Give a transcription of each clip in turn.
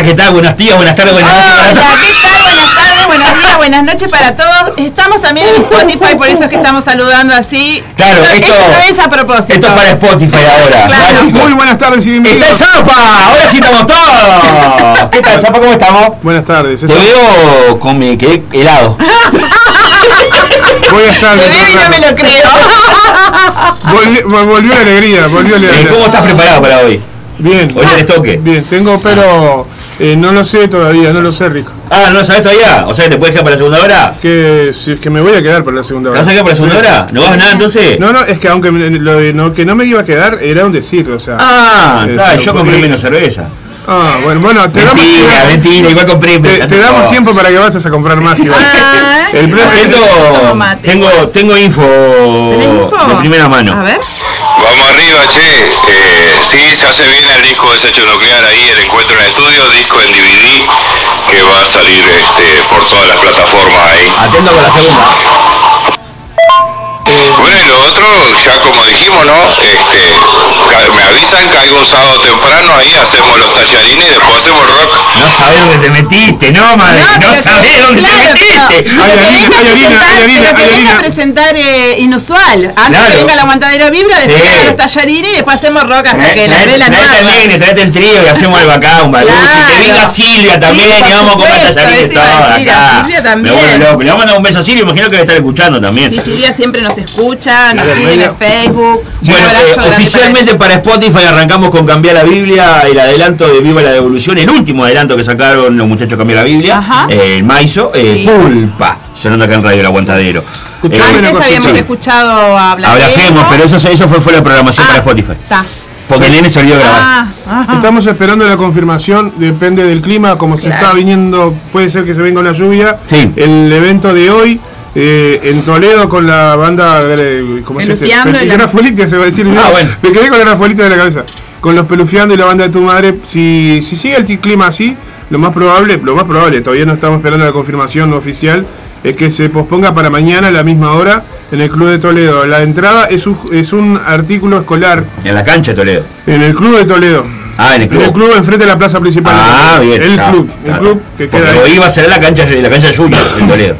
Hola, ¿qué tal? Buenos días, buenas tardes, buenas noches. Hola, ¿qué tal? Buenas tardes, buenos días, buenas noches para todos. Estamos también en Spotify, por eso es que estamos saludando así. Claro, esto, no es a propósito. Esto es para Spotify ahora. Claro. Muy buenas tardes y bienvenidos. ¡Está el Zapa! Ahora sí estamos todos. ¿Qué tal, Zapa? ¿Cómo estamos? Buenas tardes. Te veo con mi que helado. Buenas Te tardes. veo y no me lo creo. Volvi- vol- volvió la alegría, volvió la Eh, alegría. ¿Cómo estás preparado para hoy? Bien. Hoy tenés toque. Bien, tengo, pero eh, no lo sé todavía, no lo sé, Rico. Ah, ¿no lo sabés todavía? O sea, ¿te puedes quedar para la segunda hora? Que, si es que me voy a quedar por la segunda ¿Te hora. vas a quedar para la segunda hora? ¿No vas a nada entonces? No, no, es que aunque me- lo de no, que no me iba a quedar era un decir, o sea. Ah, eh, está, yo compré menos cerveza. Ah, bueno, bueno, te damos, Mentira, mentira, igual compré. te, te damos tiempo para que vayas a comprar más igual. Ah, El sí, premio- bueno, Tengo, tengo, tengo info, ¿Tenés info? de primera mano. A ver. Vamos arriba, che. Eh, sí, se viene el disco Desecho Nuclear ahí, el encuentro en estudio, disco en DVD, que va a salir este, por todas las plataformas ahí. Atento con la segunda. Bueno, y lo otro, ya como dijimos, ¿no? Este, me avisan, caigo un sábado temprano, ahí hacemos los tallarines y después hacemos rock. No sabés dónde te metiste, no, madre. No, pero- sabés dónde claro, te metiste. pero- Hay pero que a harina, presentar- hay pero que hay a eh, inusual. Antes Claro. que venga la aguantadera vibra, después Sí. vengan los tallarines y después hacemos rock hasta Trae- que la vela traete al nueva. nene, traete el trío y hacemos el bacá, un. Claro. Que venga Silvia Sí, también por y vamos a comer supuesto, tallarines a todos a acá. Silvia también. Me vuelvo loco. Le vamos a mandar un beso a Silvia, imagino que debe estar escuchando también. Sí, Silvia siempre nos escucha, nos Claro, sigue en Facebook. Bueno, eh, oficialmente para Spotify arrancamos con Cambiar la Biblia, el adelanto de Viva la Devolución, el último adelanto que sacaron los muchachos Cambiar la Biblia, eh, el Maizo, eh, Sí. Pulpa, sonando acá en Radio El Aguantadero. Eh, Antes habíamos sí. escuchado a. Hablamos, pero eso, eso fue, fue la programación Ah, para Spotify. Está. Porque el nene se olvidó de grabar. Ah, ajá. Estamos esperando la confirmación, depende del clima, como se está viniendo, puede ser que se venga una lluvia. Sí. El evento de hoy eh, en Toledo con la banda, eh, ¿cómo se la- se va a decir. Ah, no, bueno. Me quedé con la grafuelita de la cabeza. Con los pelufiando y la banda de tu madre, si, si sigue el clima así, lo más probable, lo más probable, todavía no estamos esperando la confirmación oficial, es que se posponga para mañana a la misma hora en el Club de Toledo. La entrada es un, es un artículo escolar En la cancha de Toledo. en el Club de Toledo. Ah, en el club. En el club enfrente de la plaza principal. Ah, bien. El está, club, el está. club que Porque queda hoy ahí. iba a ser la cancha, la cancha de Junior en Toledo.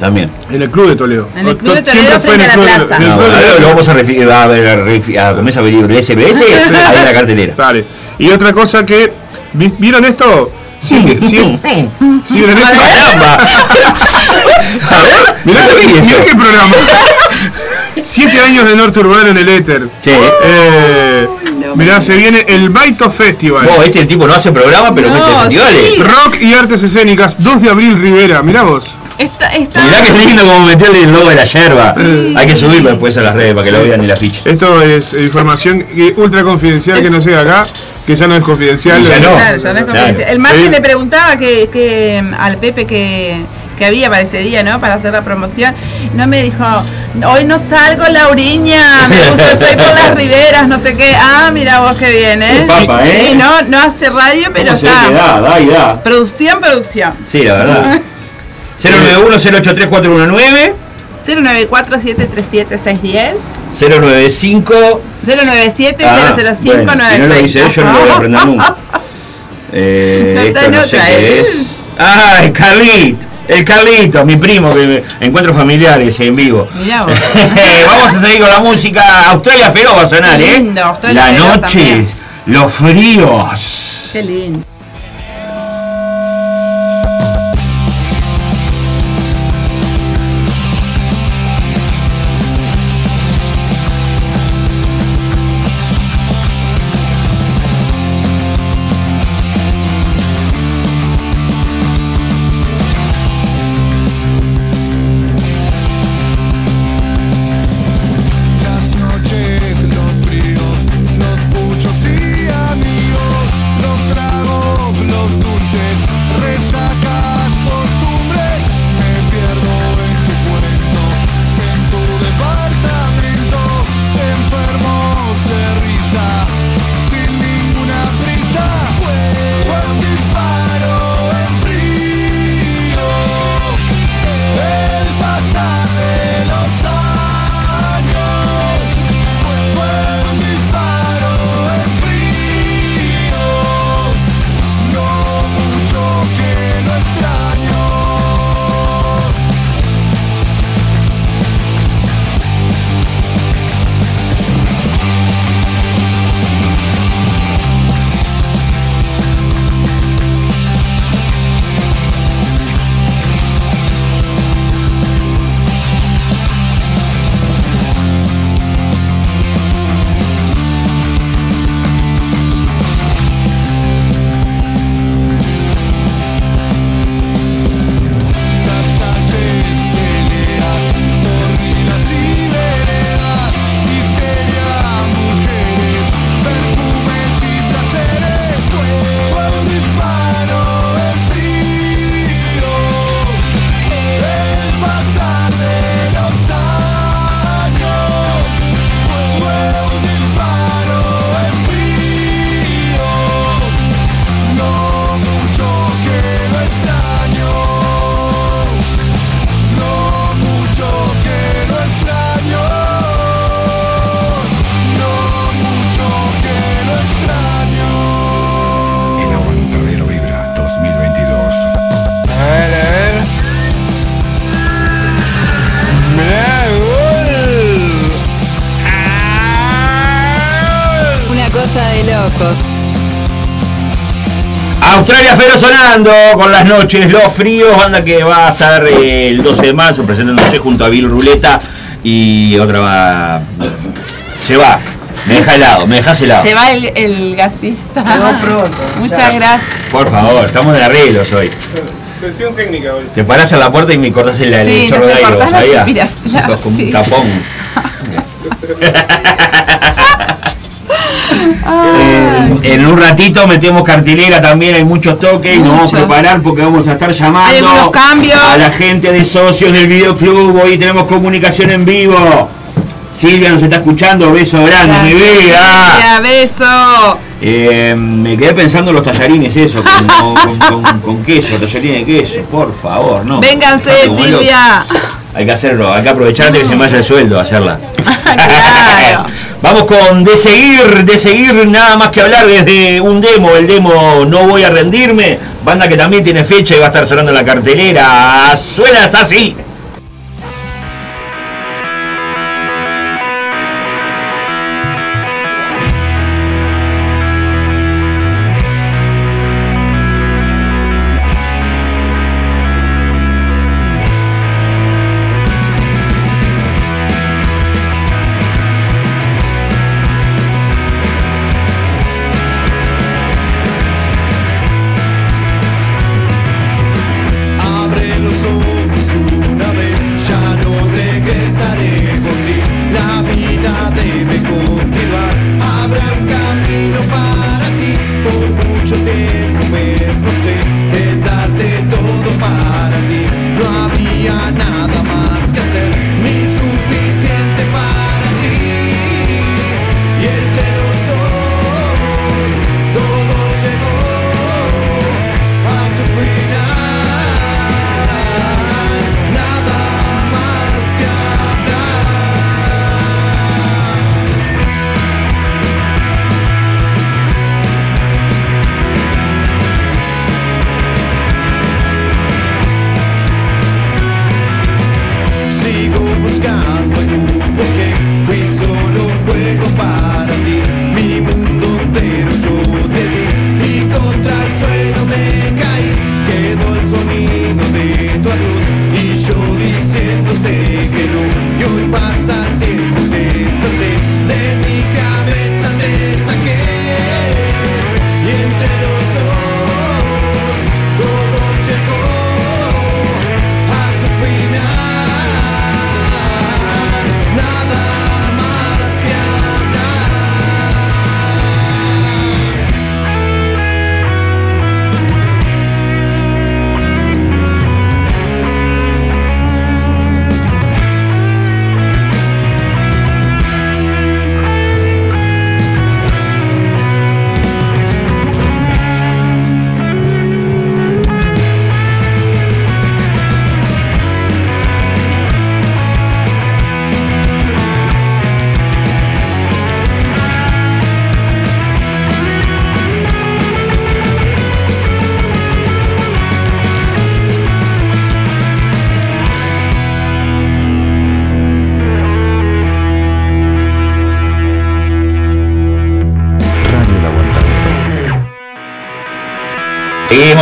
También. En el club de Toledo. En el club de Siempre Toledo en frente a la plaza. en lo vamos a refi- a ver a, a comer SBS ahí en la cartelera. Vale. Y otra cosa que. ¿vi- ¿Vieron esto? Sí, que- sí, sí, ¿vieron esto? ¡Caramba! Qué programa. Siete años de Norte Urbano en el éter. Sí. Eh, mirá, se viene el Baito Festival. Vos, este tipo no hace programa, pero No, mete festivales. sí. Rock y artes escénicas, 2 de abril Rivera, mirá vos. Está, está. Mirá que lindo como meterle el logo de la yerba. Hay que subirlo después a las redes para que lo vean en la ficha. Esto es información que- ultra confidencial que Es- no llega acá, que ya no es confidencial. Ya no. Claro, ya no es Claro. confidencial. El martes Sí. le preguntaba que, que al Pepe que, que había para ese día, ¿no? Para hacer la promoción. No me dijo, hoy no salgo, Lauriña. Me puso, estoy por las riberas, no sé qué. Ah, mira vos qué bien, ¿eh? Papa, ¿eh? Sí, no, no hace radio, pero ¿Cómo se ve que está. da, da y da. Producción, producción. Sí, la verdad. 091-083-419 094-737-610 095 097 Ah, 005 bueno, si no lo dice yo no lo voy a aprender nunca. Eh, No esto no sé qué ¿eh? es. El Carlito. El Carlito, mi primo, que me- encuentros familiares en vivo. Mirá vos. Vamos a seguir con la música. Australia Feroz va a sonar, ¿eh? lindo, Australia la noche, los fríos. Qué lindo. Australia Fero sonando con las noches, los fríos, banda que va a estar eh, el 12 de marzo presentándose junto a Bill Ruleta y otra va. Se va. Me deja helado, me dejas helado. Se va el, el gasista. Muchas gracias. Por favor, estamos de arreglos hoy. Sesión técnica hoy. Te parás a la puerta y me cortás el, el Sí, chorro nos de aire, Sos como sí. un tapón. Eh, en un ratito metemos cartelera también, hay muchos toques, nos vamos a preparar porque vamos a estar llamando a la gente de socios del videoclub, hoy tenemos comunicación en vivo. Silvia nos está escuchando, beso grande, mi vida. Silvia, beso. Eh, me quedé pensando en los tallarines, eso, con, con- con- con queso, tallarines de queso, por favor, no. Vénganse. Silvia. Hay que hacerlo, hay que aprovechar que se me vaya el sueldo a hacerla. Claro. Vamos con de seguir, de seguir, nada más que hablar desde un demo, el demo No Voy a Rendirme, banda que también tiene fecha y va a estar sonando en la cartelera. Suenas así.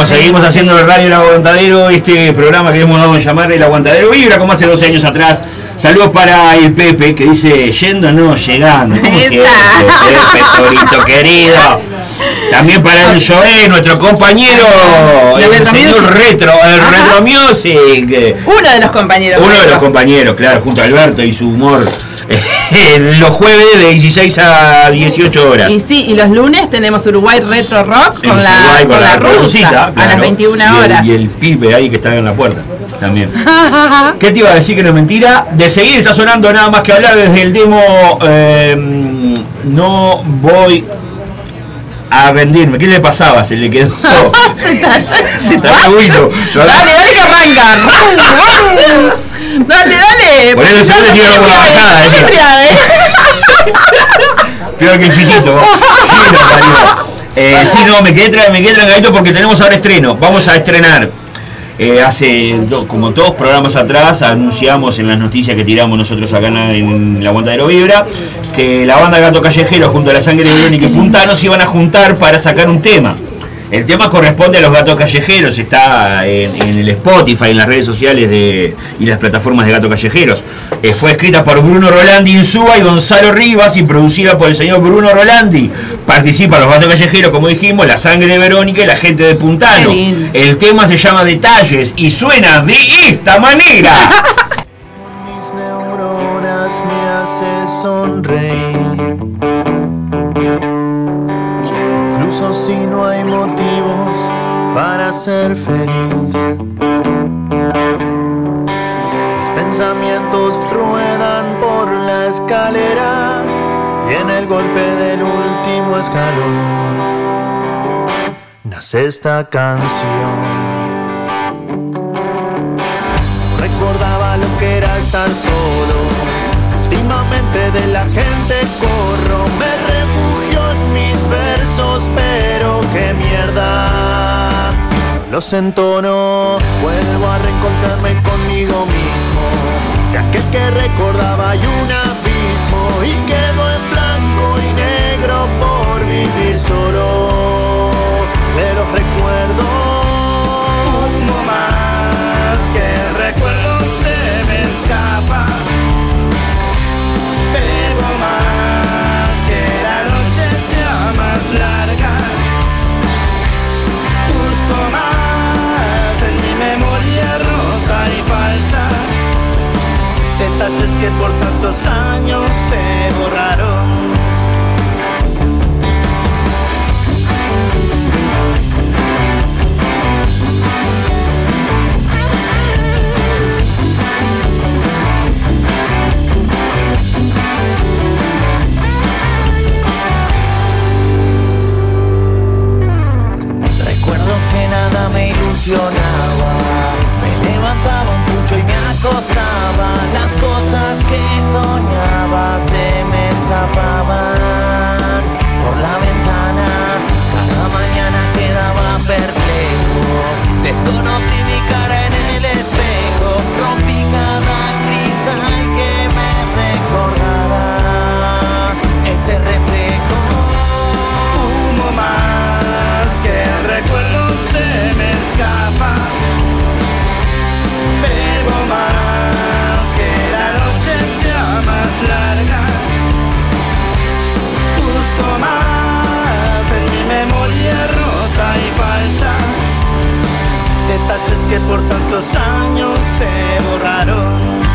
Seguimos, seguimos haciendo el radio El Aguantadero, este programa que hemos dado a llamar El Aguantadero Vibra, como hace 12 años atrás. Saludos para el Pepe que dice yendo, no, llegando. ¿Cómo Pepe, Torito querido. También para el Joé, nuestro compañero, el Retro señor Music. Retro, el Ajá. Retro Music. Uno de los compañeros. Uno de los compañeros, claro, junto a Alberto y su humor. los jueves de 16 a 18 horas. Y sí, y los lunes tenemos Uruguay Retro Rock con la, Uruguay, con la rusa Rusita, a las 21 Y el- horas. Y el, pibe ahí que está en la puerta también. ¿Qué te iba a decir que no es mentira? De seguir está sonando nada más que hablar desde el demo eh, No voy a rendirme. ¿Qué le pasaba? Se le quedó. Se está- Se está. Dale, dale que arranca. Dale, dale. El segundo y tíralo por la bajada, ría, ¿eh? Peor que lo parió. Eh, sí, no, me quedé, tra- me quedé trancadito porque tenemos ahora estreno. Vamos a estrenar. Eh, hace do- como todos programas atrás anunciamos en las noticias que tiramos nosotros acá en, la- en la Aguantadero Vibra que la banda Gato Callejero junto a la Sangre Irónica y Puntano se iban a juntar para sacar un tema. El tema corresponde a los gatos callejeros, está en, en el Spotify, en las redes sociales de, y las plataformas de gatos callejeros. Eh, fue escrita por Bruno Rolandi Insúa y Gonzalo Rivas y producida por el señor Bruno Rolandi. Participan los gatos callejeros, como dijimos, la sangre de Verónica y la gente de Puntano. El tema se llama Detalles y suena de esta manera. esta canción. recordaba lo que era estar solo. Últimamente de la gente corro, me refugio en mis versos, pero qué mierda. Los entono, vuelvo a reencontrarme conmigo mismo. De aquel que recordaba hay un abismo y quedo en blanco y negro por vivir solo. Los recuerdos no más que el recuerdo se me escapa. Bebo más que la noche sea más larga. Busco más en mi memoria rota y falsa. Detalles que por tantos años se borraron. Me levantaba un pucho y me acostaba. Las cosas que soñaba se me escapaban por la ventana. Cada mañana quedaba perplejo. Desconocí mi cara que por tantos años se borraron.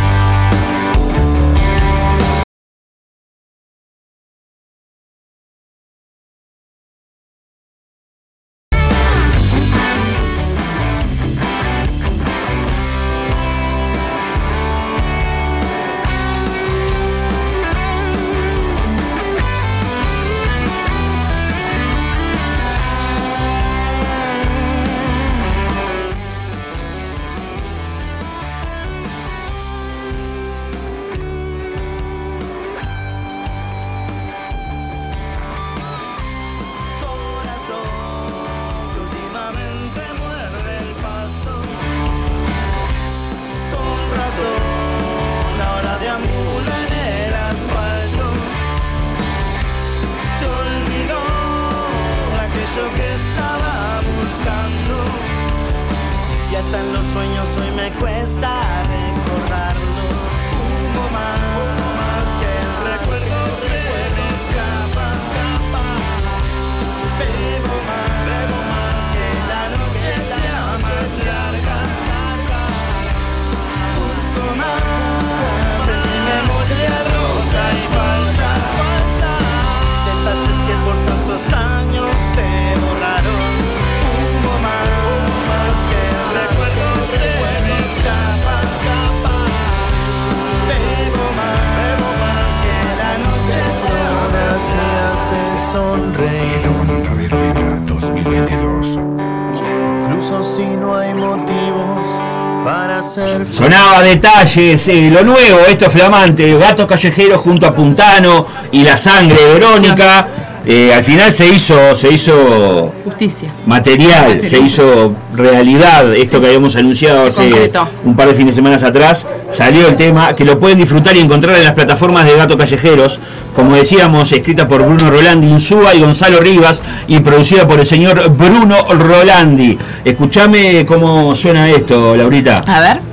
Sonaba detalles, eh, lo nuevo, esto es flamante, Gatos Callejeros junto a Puntano y la sangre de Verónica. Eh, al final se hizo, se hizo Justicia. material, Material. se hizo realidad esto que habíamos anunciado Se hace concretó. un par de fines de semana atrás. Salió el tema que lo pueden disfrutar y encontrar en las plataformas de Gato Callejeros, como decíamos, escrita por Bruno Rolandi Insúa y Gonzalo Rivas y producida por el señor Bruno Rolandi. Escuchame cómo suena esto, Laurita. A ver.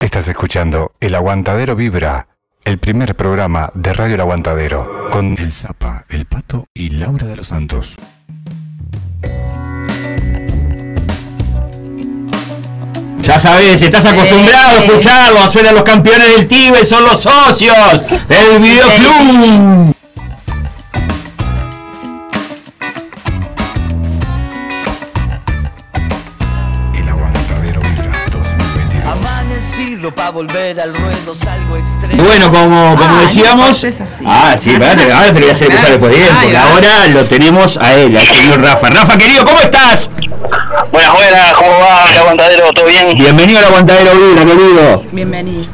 Estás escuchando El Aguantadero Vibra, el primer programa de Radio El Aguantadero, con El Zapa, El Pato y Laura de los Santos. Ya sabes, estás acostumbrado a escucharlo, suenan los campeones del Tíbet, son los socios del videoclub. Volver al ruedo, salgo extremo. Bueno, como, como Ah, decíamos. no cortes así. Ah, sí, espérate, ahora te lo voy a hacer empezar después bien, Ahí porque ahora lo tenemos a él, al señor Rafa. Rafa, querido, ¿cómo estás? Buenas, buenas, ¿cómo va el aguantadero? ¿Todo bien? Bienvenido al aguantadero Vibra, querido. Bienvenido.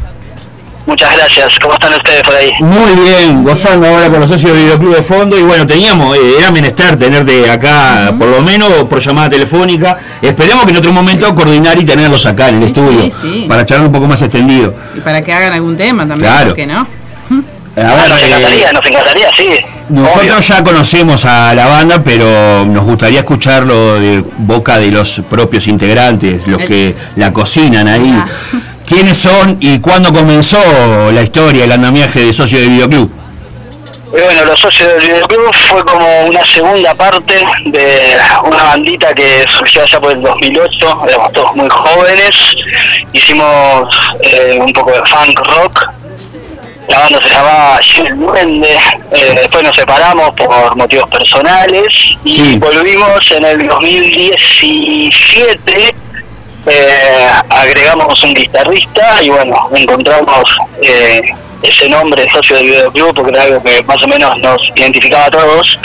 Muchas gracias. ¿Cómo están ustedes por ahí? Muy bien, gozando ahora con los socios del videoclub de fondo. Y bueno, teníamos, eh, era menester tenerte acá, por lo menos por llamada telefónica. Esperemos que en otro momento coordinar y tenerlos acá en el Sí, estudio, sí, sí. para charlar un poco más extendido. Y para que hagan algún tema también, Claro. ¿por qué no? A Ah, ver, nos eh, encantaría, nos encantaría, sí. Obvio. Nosotros ya conocemos a la banda, pero nos gustaría escucharlo de boca de los propios integrantes, los El- que la cocinan ahí. Ah. ¿Quiénes son y cuándo comenzó la historia, el andamiaje de socio de videoclub? Bueno, los socios del videoclub fue como una segunda parte de una bandita que surgió allá por el 2008, éramos todos muy jóvenes, hicimos eh, un poco de funk rock, la banda se llamaba Gil Duende, eh, después nos separamos por motivos personales y Sí. volvimos en el 2017 eh, agregamos un guitarrista y bueno, encontramos eh, ese nombre, socio del videoclub, porque era algo que más o menos nos identificaba a todos.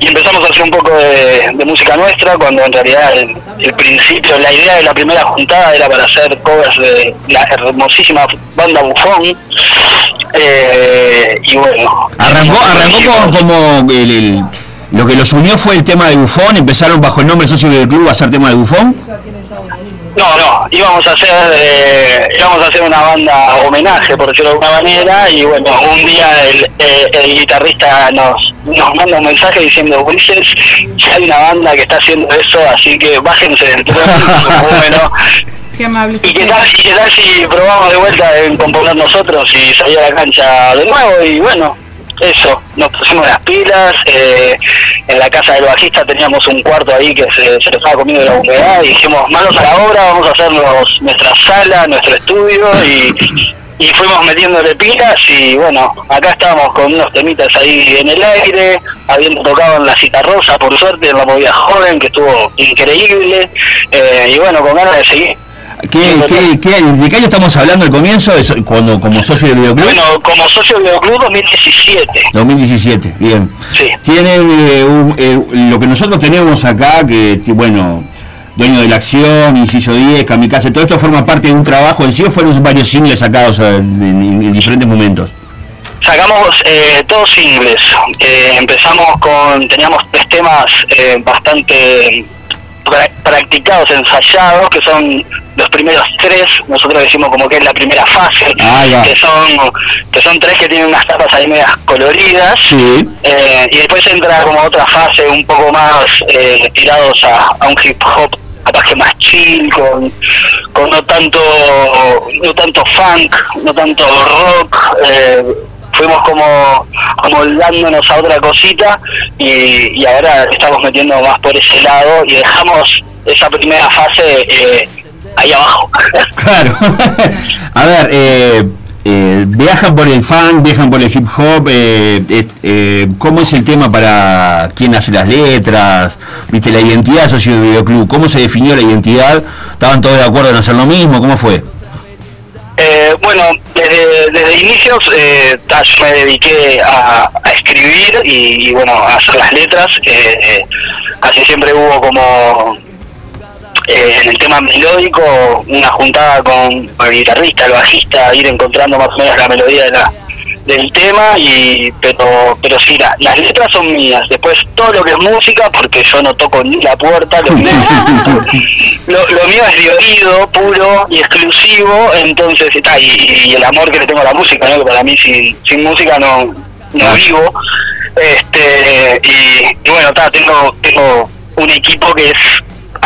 Y empezamos a hacer un poco de, de música nuestra, cuando en realidad el, el principio, la idea de la primera juntada era para hacer covers de la hermosísima banda Bufón. Eh, y bueno. Arrancó, arrancó como el- el- lo que los unió fue el tema de Bufón, empezaron bajo el nombre socio del club a hacer tema de Bufón. No, no, íbamos a hacer eh, íbamos a hacer una banda homenaje, por decirlo de alguna manera, y bueno, un día el, eh, el guitarrista nos, nos manda un mensaje diciendo, Ulises, ya hay una banda que está haciendo eso, así que bájense del tren, bueno, Qué amable. ¿y qué, tal, ¿y qué tal si probamos de vuelta en componer nosotros y salir a la cancha de nuevo? Y bueno, eso, nos pusimos las pilas, eh, en la casa del bajista teníamos un cuarto ahí que se, se estaba comiendo la humedad y dijimos, manos a la obra, vamos a hacernos nuestra sala, nuestro estudio y, y fuimos metiéndole pilas y bueno, acá estábamos con unos temitas ahí en el aire, habiendo tocado en la cita rosa, por suerte, en la movida joven, que estuvo increíble, eh, y bueno, con ganas de seguir. ¿Qué, qué, qué- ¿De qué año estamos hablando al comienzo? cuando, como socio del videoclub. Bueno, como socio del videoclub 2017. 2017, bien. Sí. Tienen eh, un- eh, lo que nosotros tenemos acá, que bueno, dueño de la acción, inciso 10, Kamikaze, todo esto forma parte de un trabajo en sí o fueron varios singles sacados en, en- en diferentes momentos. Sacamos eh, todos singles. Eh, empezamos con, teníamos tres temas eh, bastante pra- practicados, ensayados, que son los primeros tres. Nosotros decimos como que es la primera fase, que son que son tres que tienen unas tapas ahí medias coloridas. Sí. Eh, y después entra como otra fase un poco más eh, tirados a, a un hip hop capaz que más chill, con, con no tanto no tanto funk, no tanto rock. eh, fuimos como amoldándonos a otra cosita y, ahora estamos metiendo más por ese lado y dejamos esa primera fase eh, ahí abajo. Claro. A ver, eh, eh, viajan por el funk, viajan por el hip hop. eh, ¿Cómo es el tema para quién hace las letras? ¿Viste la identidad socio del videoclub? ¿Cómo se definió la identidad? ¿Estaban todos de acuerdo en hacer lo mismo? ¿Cómo fue? Eh, bueno, desde, desde inicios eh, me dediqué a, escribir y, bueno, a hacer las letras. Eh, eh, casi siempre hubo como eh, en el tema melódico una juntada con el guitarrista, el bajista, ir encontrando más o menos la melodía de la, del tema y pero pero sí la- las letras son mías. Después todo lo que es música porque yo no toco ni la puerta lo mío, lo, lo mío es de oído puro y exclusivo entonces está y, y el amor que le tengo a la música ¿no? que para mí sin, sin música no no vivo. Este y, y bueno está tengo tengo un equipo que es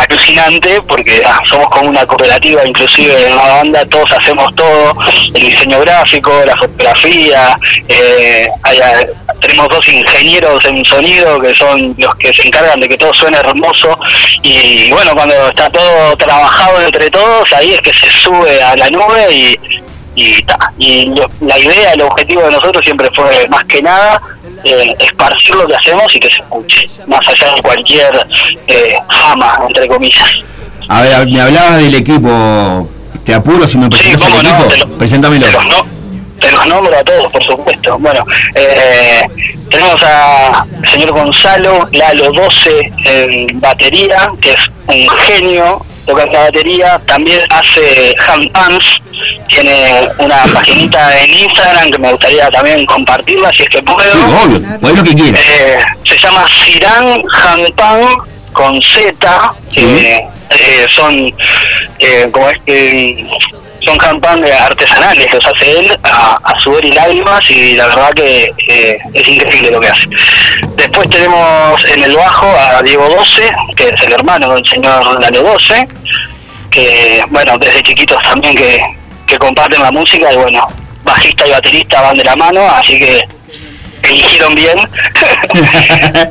alucinante porque ah, somos como una cooperativa inclusive en la banda todos hacemos todo el diseño gráfico la fotografía eh, hay- hay- tenemos dos ingenieros en sonido que son los que se encargan de que todo suene hermoso y bueno cuando está todo trabajado entre todos ahí es que se sube a la nube y y, ta, y la idea, el objetivo de nosotros siempre fue más que nada eh, esparcir lo que hacemos y que se escuche, más allá de cualquier eh, fama, entre comillas. A ver, me hablabas del equipo. Te apuro si me presentas cómo el no, equipo. lo- Preséntamelo. Te los, no- te los nombro a todos, por supuesto. Bueno, eh, tenemos a señor Gonzalo Lalo 12 en batería, que es un genio tocando la batería. También hace hand pans, tiene una paginita en Instagram que me gustaría también compartirla si es que puedo. Sí, obvio, lo que quieras. Eh, se llama Siran Hanpan con Z, que eh, son eh, como es que son handpan artesanales, los hace él a, a sudor y lágrimas y la verdad que eh, es increíble lo que hace. Después tenemos en el bajo a Diego 12, que es el hermano del señor Lalo 12, que bueno, desde chiquitos también que, que comparten la música y bueno, bajista y baterista van de la mano, así que eligieron bien.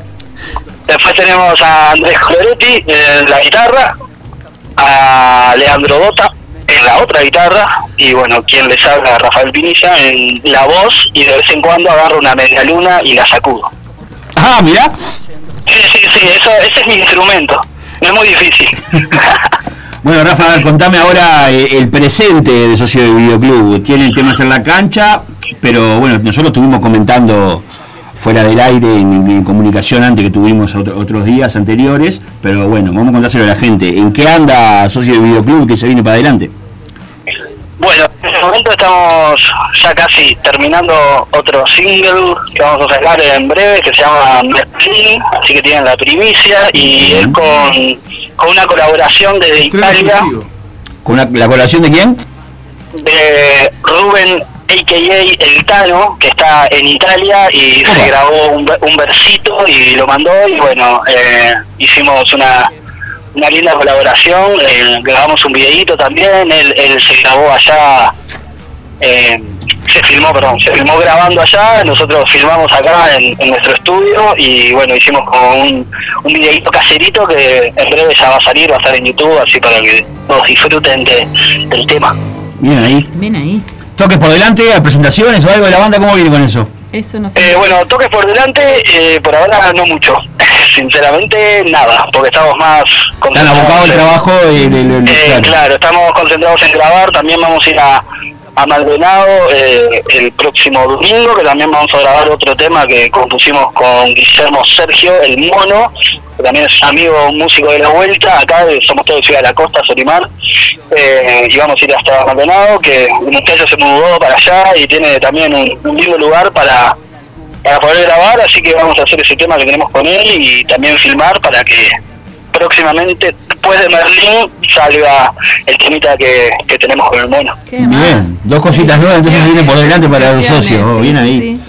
Después tenemos a Andrés Coloretti en la guitarra, a Leandro Dota en la otra guitarra y bueno, quien les habla, Rafael Pinilla en la voz y de vez en cuando agarro una media luna y la sacudo. Ah, mirá. Sí, sí, sí, eso, ese es mi instrumento, no es muy difícil. Bueno, Rafa, contame ahora eh, el presente de Socio de Videoclub. Tienen temas en la cancha, pero bueno, nosotros estuvimos comentando fuera del aire en, en comunicación antes que tuvimos otro- otros días anteriores, pero bueno, vamos a contárselo a la gente. ¿En qué anda Socio de Videoclub que se viene para adelante? Bueno, en este momento estamos ya casi terminando otro single que vamos a sacar en breve que se llama Merlin, así que tienen la primicia y es con, con una colaboración desde Italia ¿Con la, la colaboración de quién? de Rubén a.k.a. El Tano, que está en Italia y se grabó un, un versito y lo mandó y bueno, eh, hicimos una, una linda colaboración, eh, grabamos un videíto también, él, él se grabó allá, eh, se filmó, perdón, se filmó grabando allá, nosotros filmamos acá en, en nuestro estudio y bueno, hicimos como un, un videíto caserito que en breve ya va a salir, va a estar en YouTube, así para que todos disfruten de- del tema. Bien ahí. Bien ahí. ¿Toques por delante, a presentaciones o algo de la banda? ¿Cómo viene con eso? Eso no sé. Eh, bueno, toques por delante, eh, por ahora no mucho. Sinceramente, nada, porque estamos más Están concentrados. abocados al trabajo de- de- de- Eh, claro. claro, estamos concentrados en grabar. También vamos a ir a, a Maldonado eh, el próximo domingo, que también vamos a grabar otro tema que compusimos con Guillermo Sergio, el mono, que también es amigo, un músico de la vuelta. Acá somos todos de Ciudad de la Costa, Solimar. Eh, y vamos a ir hasta Maldonado, que un muchacho se mudó para allá y tiene también un, un lindo lugar para para poder grabar, así que vamos a hacer ese tema que tenemos con él y también filmar para que próximamente, después de Merlín, salga el temita que, que tenemos con el mono. Bien, dos cositas nuevas, entonces vienen por delante para los socios. Oh, bien ahí.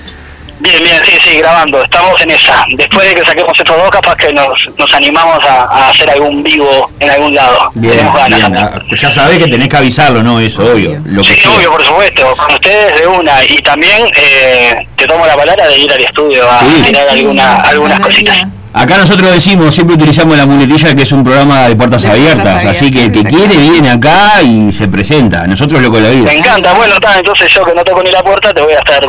Bien, bien, sí, sí, grabando, estamos en esa. Después de que saquemos estos dos, capaz que nos, nos animamos a, a hacer algún vivo en algún lado. Bien, tenemos ganas bien. Ah, pues ya sabés que tenés que avisarlo, ¿no? Eso, obvio. Lo que Sí, sea. obvio, por supuesto, con ustedes de una. Y también eh, te tomo la palabra de ir al estudio a Sí. tirar alguna, algunas cositas. Acá nosotros decimos, siempre utilizamos la muletilla que es un programa de puertas De puertas abiertas, así que el que quiere viene acá y se presenta. Nosotros loco de la vida. Me encanta, bueno, está, entonces yo que no toco ni la puerta te voy a estar...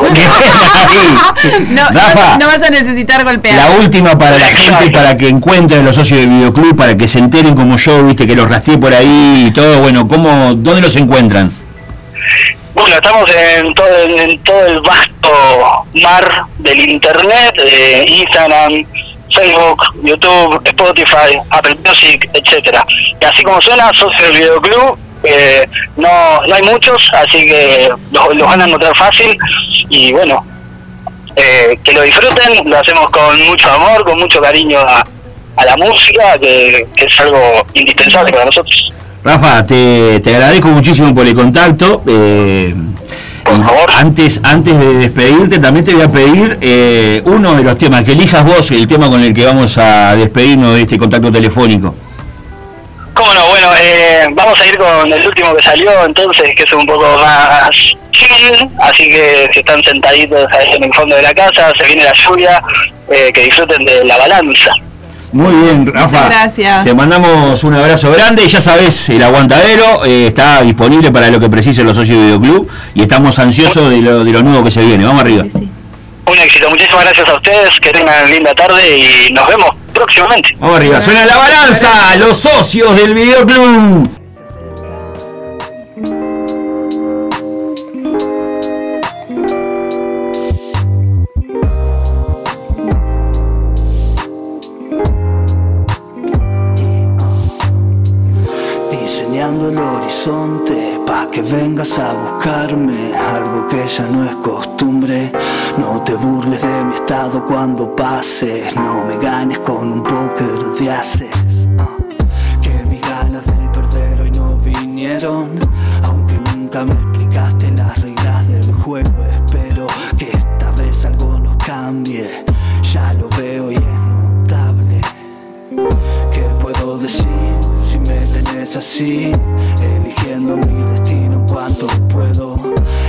No, Rafa. no, vas a necesitar golpear. La última para la gente, para que encuentren los socios del videoclub, para que se enteren como yo, viste, que los rastreé por ahí y todo, bueno, ¿cómo, ¿dónde los encuentran? Bueno, estamos en todo, el- en todo el vasto mar del internet, eh, Instagram, Facebook, YouTube, Spotify, Apple Music, etcétera. Y así como suena, Socio del Videoclub, Eh, no, no hay muchos, así que los, van a encontrar fácil y bueno, eh, que lo disfruten, lo hacemos con mucho amor, con mucho cariño a, la música, que, que es algo indispensable para nosotros. Rafa, te, te agradezco muchísimo por el contacto. eh, Por y favor. Antes, antes de despedirte, también te voy a pedir eh, uno de los temas, que elijas vos el tema con el que vamos a despedirnos de este contacto telefónico. Cómo no, bueno, eh, vamos a ir con el último que salió, entonces, que es un poco más chill, así que si están sentaditos ahí en el fondo de la casa, se viene la lluvia, eh, que disfruten de la balanza. Muy bien, Rafa. gracias. Te mandamos un abrazo grande y ya sabes, el aguantadero eh, está disponible para lo que precisen los socios de Videoclub y estamos ansiosos de lo, de lo nuevo que se viene. Vamos arriba. Sí, sí. Un éxito, muchísimas gracias a ustedes, que tengan linda tarde y nos vemos próximamente. Vamos arriba. Suena la balanza, los socios del Videoclub. Vengas a buscarme Algo que ya no es costumbre. No te burles de mi estado cuando pases No me ganes con un póker de haces. Ah, Que mis ganas de perder hoy no vinieron Aunque nunca me explicaste las reglas del juego Espero que esta vez algo nos cambie. Ya lo veo y es notable. ¿Qué puedo decir si me tenés así? Eligiendo mi destino cuanto puedo.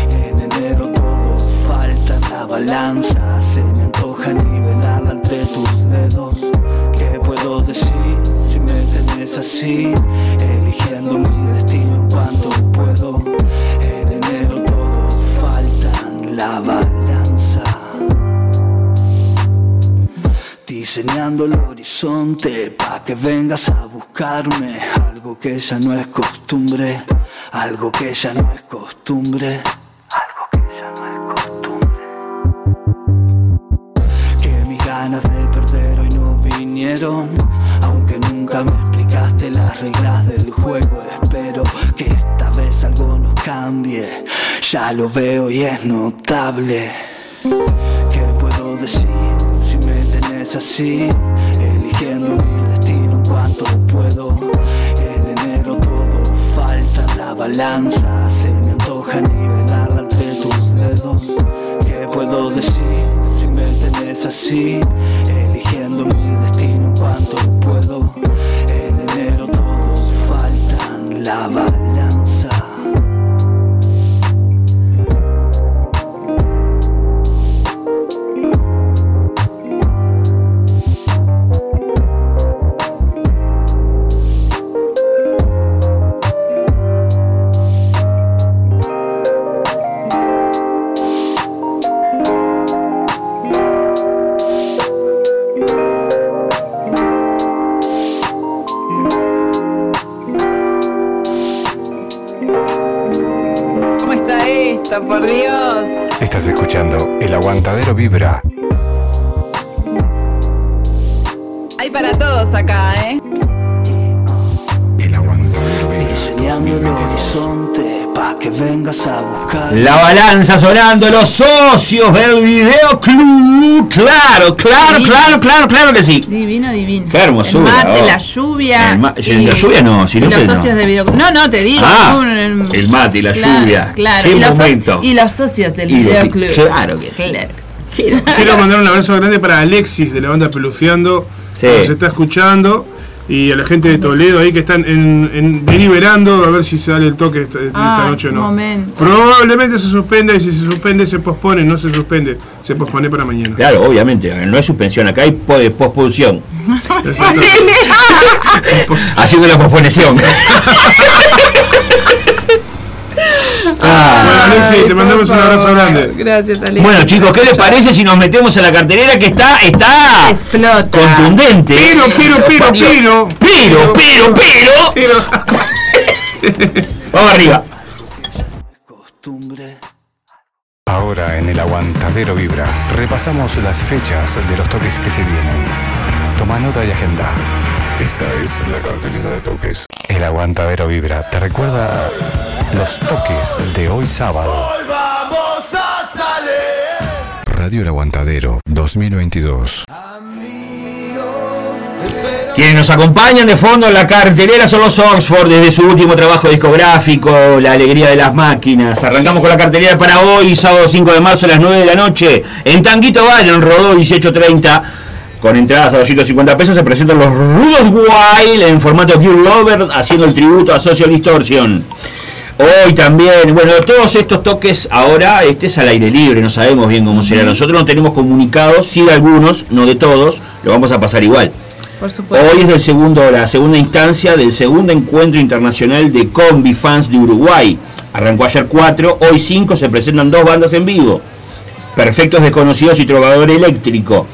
En enero todo falta la balanza. Se me antoja nivelarla entre tus dedos. ¿Qué puedo decir si me tenés así? Eligiendo mi destino cuanto puedo. En enero todo falta la balanza. Diseñando el horizonte pa' que vengas a buscarme. Algo que ya no es costumbre Algo que ya no es costumbre. Algo que ya no es costumbre. Que mis ganas de perder hoy no vinieron Aunque nunca me explicaste las reglas del juego. Espero que esta vez algo nos cambie Ya lo veo y es notable. ¿Qué puedo decir tenés así? Eligiendo mi destino cuanto puedo. En enero todo falta la balanza. Se me antoja nivelarla entre tus dedos. ¿Qué puedo decir si me tenés así? Eligiendo mi destino cuanto puedo. En enero todo falta la balanza. La balanza sonando, los socios del Videoclub. Claro, claro, claro, claro, claro que sí. Divino, divino. Qué hermosura, El mate, oh. la lluvia. La lluvia no, sino los no. socios de video. No, no, te digo. Ah, un- un- el mate y la Claro, lluvia. Claro. Qué y, los momento. y los socios del Y los- videoclub. claro que sí. Claro. Quiero mandar un abrazo grande para Alexis de la banda Pelufeando, Sí. que nos está escuchando, y a la gente de Toledo ahí que están en, en- deliberando a ver si sale el toque esta, noche o no. momento. Probablemente se suspenda y si se suspende se pospone, no se suspende, se pospone para mañana. Claro, obviamente, no hay suspensión, acá hay po- posposición. Haciendo la posposición. Ah. Bueno, Alexis, te mandamos un abrazo grande. Gracias, Alex. Bueno chicos, ¿qué les parece si nos metemos en la cartelera que está, está Explota. contundente? Pero, pero, pero, pero. Pero, pero, pero. Pero- Vamos arriba. Costumbre. Ahora en el Aguantadero Vibra repasamos las fechas de los toques que se vienen. Toma nota y agenda. Esta es la cartelera de toques. El aguantadero vibra. Te recuerda los toques de hoy sábado. vamos a salir. Radio El Aguantadero 2022. Quienes nos acompañan de fondo en la cartelera son los Oxford desde su último trabajo discográfico, La Alegría de las Máquinas. Arrancamos con la cartelera para hoy, sábado 5 de marzo a las 9 de la noche, en Tanguito Valle, en Rodó 1830. Con entradas a 250 pesos se presentan los Rudos Wild en formato Dear Lover haciendo el tributo a Social Distortion. Hoy también, bueno, todos estos toques ahora, este es al aire libre, no sabemos bien cómo será. Nosotros no tenemos comunicados, sí de algunos, no de todos, lo vamos a pasar igual. Por supuesto. Hoy es el segundo, la segunda instancia del segundo encuentro internacional de Combi Fans de Uruguay. Arrancó ayer 4, hoy 5 se presentan dos bandas en vivo. Perfectos Desconocidos y Trovador Eléctrico.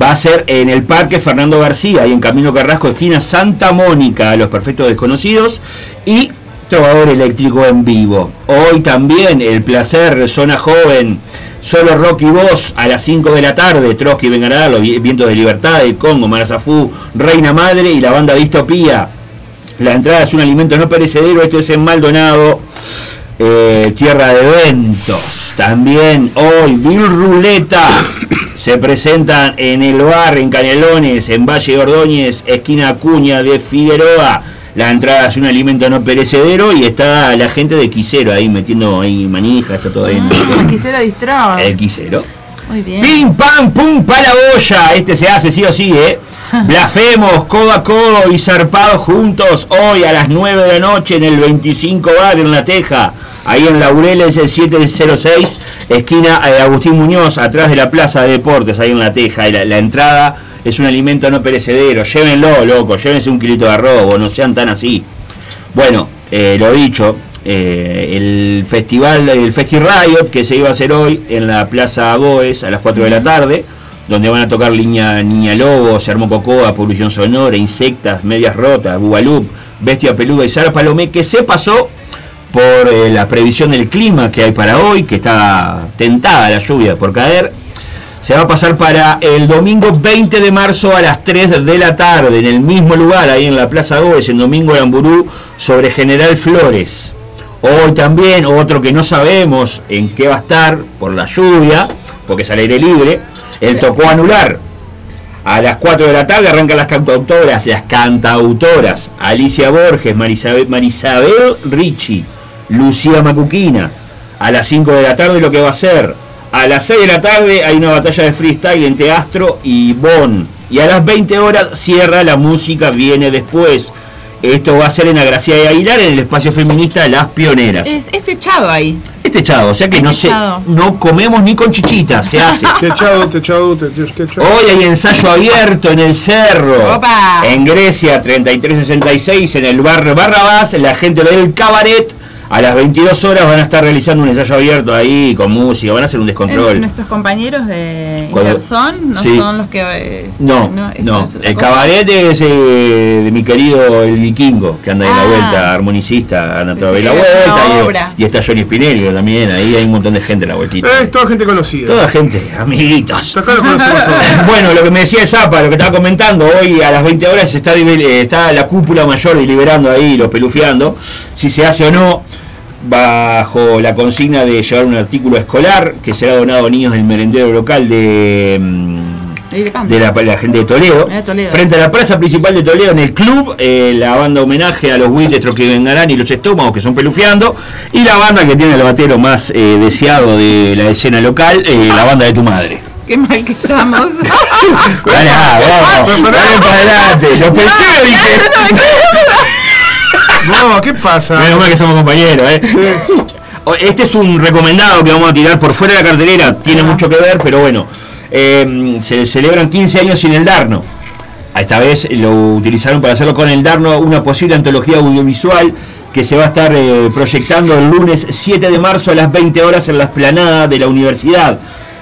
Va a ser en el Parque Fernando García y en Camino Carrasco, esquina Santa Mónica, Los Perfectos Desconocidos y Trovador Eléctrico en vivo. Hoy también el placer, Zona Joven, Solo Rock y Voz a las 5 de la tarde, Trotsky Vengará, Los Vientos de Libertad, El Congo, Marazafú, Reina Madre y la banda Distopía. La entrada es un alimento no perecedero, este es en Maldonado, eh, Tierra de Eventos. También hoy, Bill Ruleta se presentan en el bar en Canelones, en Valle de Ordóñez, esquina Acuña de Figueroa. La entrada es un alimento no perecedero y está la gente de Quisero ahí metiendo ahí manija, está todo ahí. Ah, Quisiera distraer. el Quisero. Muy bien. Pim, pam, pum, pa la olla. Este se hace sí o sí, ¿eh? Blasfemos, codo a codo y zarpados juntos hoy a las 9 de la noche en el 25 Bar en La Teja. Ahí en Laureles, el 706, esquina eh, Agustín Muñoz, atrás de la Plaza de Deportes, ahí en La Teja. La entrada es un alimento no perecedero. Llévenlo, loco, llévense un kilito de arroz, no sean tan así. Bueno, eh, lo dicho, eh, el festival, el Festi Riot que se iba a hacer hoy en la Plaza Goes a las 4 de la tarde, donde van a tocar Niña, Niña Lobo, Se Armó Cocoa, Polución Sonora, Insectas, Medias Rotas, Bubalup, Bestia Peluda y Sara Palomé, que se pasó por eh, la previsión del clima que hay para hoy, que está tentada la lluvia por caer. Se va a pasar para el domingo 20 de marzo a las 3 de la tarde, en el mismo lugar, ahí en la Plaza Goes, en Domingo de Amburú, sobre General Flores. Hoy también, otro que no sabemos en qué va a estar por la lluvia, porque es al aire libre, el tocó anular. A las 4 de la tarde arrancan las cantautoras, las cantautoras Alicia Borges, Marisabel, Marisabel Ricci, Lucía Macuquina. A las 5 de la tarde lo que va a ser. A las 6 de la tarde hay una batalla de freestyle entre Astro y Bon. Y a las 20 horas cierra la música, viene después. Esto va a ser en la Gracia de Aguilar, en el espacio feminista Las Pioneras. Es este chavo ahí. Este chavo, o sea que Este no se, chavo. no comemos ni con chichita, se hace. Techado, techado, te- te- techado. Hoy hay ensayo abierto en el cerro. Opa. En Grecia, 3366, en el bar Barrabás, la gente del cabaret. A las 22 horas van a estar realizando un ensayo abierto ahí con música, van a hacer un descontrol. Nuestros compañeros de Cuando- Interzón no Sí. son los que. eh, No, no, el cosa. cabaret es eh, de mi querido el vikingo, que anda en la Ah. vuelta, armonicista, anda toda la vuelta. y- obra. Y, está Johnny Spinelli también, ahí hay un montón de gente en la vueltita. Es toda gente conocida. Toda gente, amiguitos. Todos. Bueno, lo que me decía Zapa, lo que estaba comentando, hoy a las 20 horas está, eh, está la cúpula mayor deliberando ahí, los pelufiando, si se hace o no, bajo la consigna de llevar un artículo escolar que será donado a niños del merendero local de, mm, de la, la gente de Toledo, Eh, Toledo. frente a la plaza principal de Toledo en el club, eh, la banda homenaje a los Wiltestros que vengarán y los estómagos que son pelufiando, y la banda que tiene el batero más eh, deseado de la escena local, eh, la banda de tu madre. Qué mal que estamos. Pará, vamos, dale para adelante. Lo pensé, dije. No, ¿qué pasa? Menos mal que somos compañeros, ¿eh? Este es un recomendado que vamos a tirar por fuera de la cartelera. Tiene mucho que ver, pero bueno. Eh, se celebran 15 años sin el Darno. Esta vez lo utilizaron para hacerlo con el Darno, una posible antología audiovisual que se va a estar eh, proyectando el lunes 7 de marzo a las 20 horas en la esplanada de la universidad.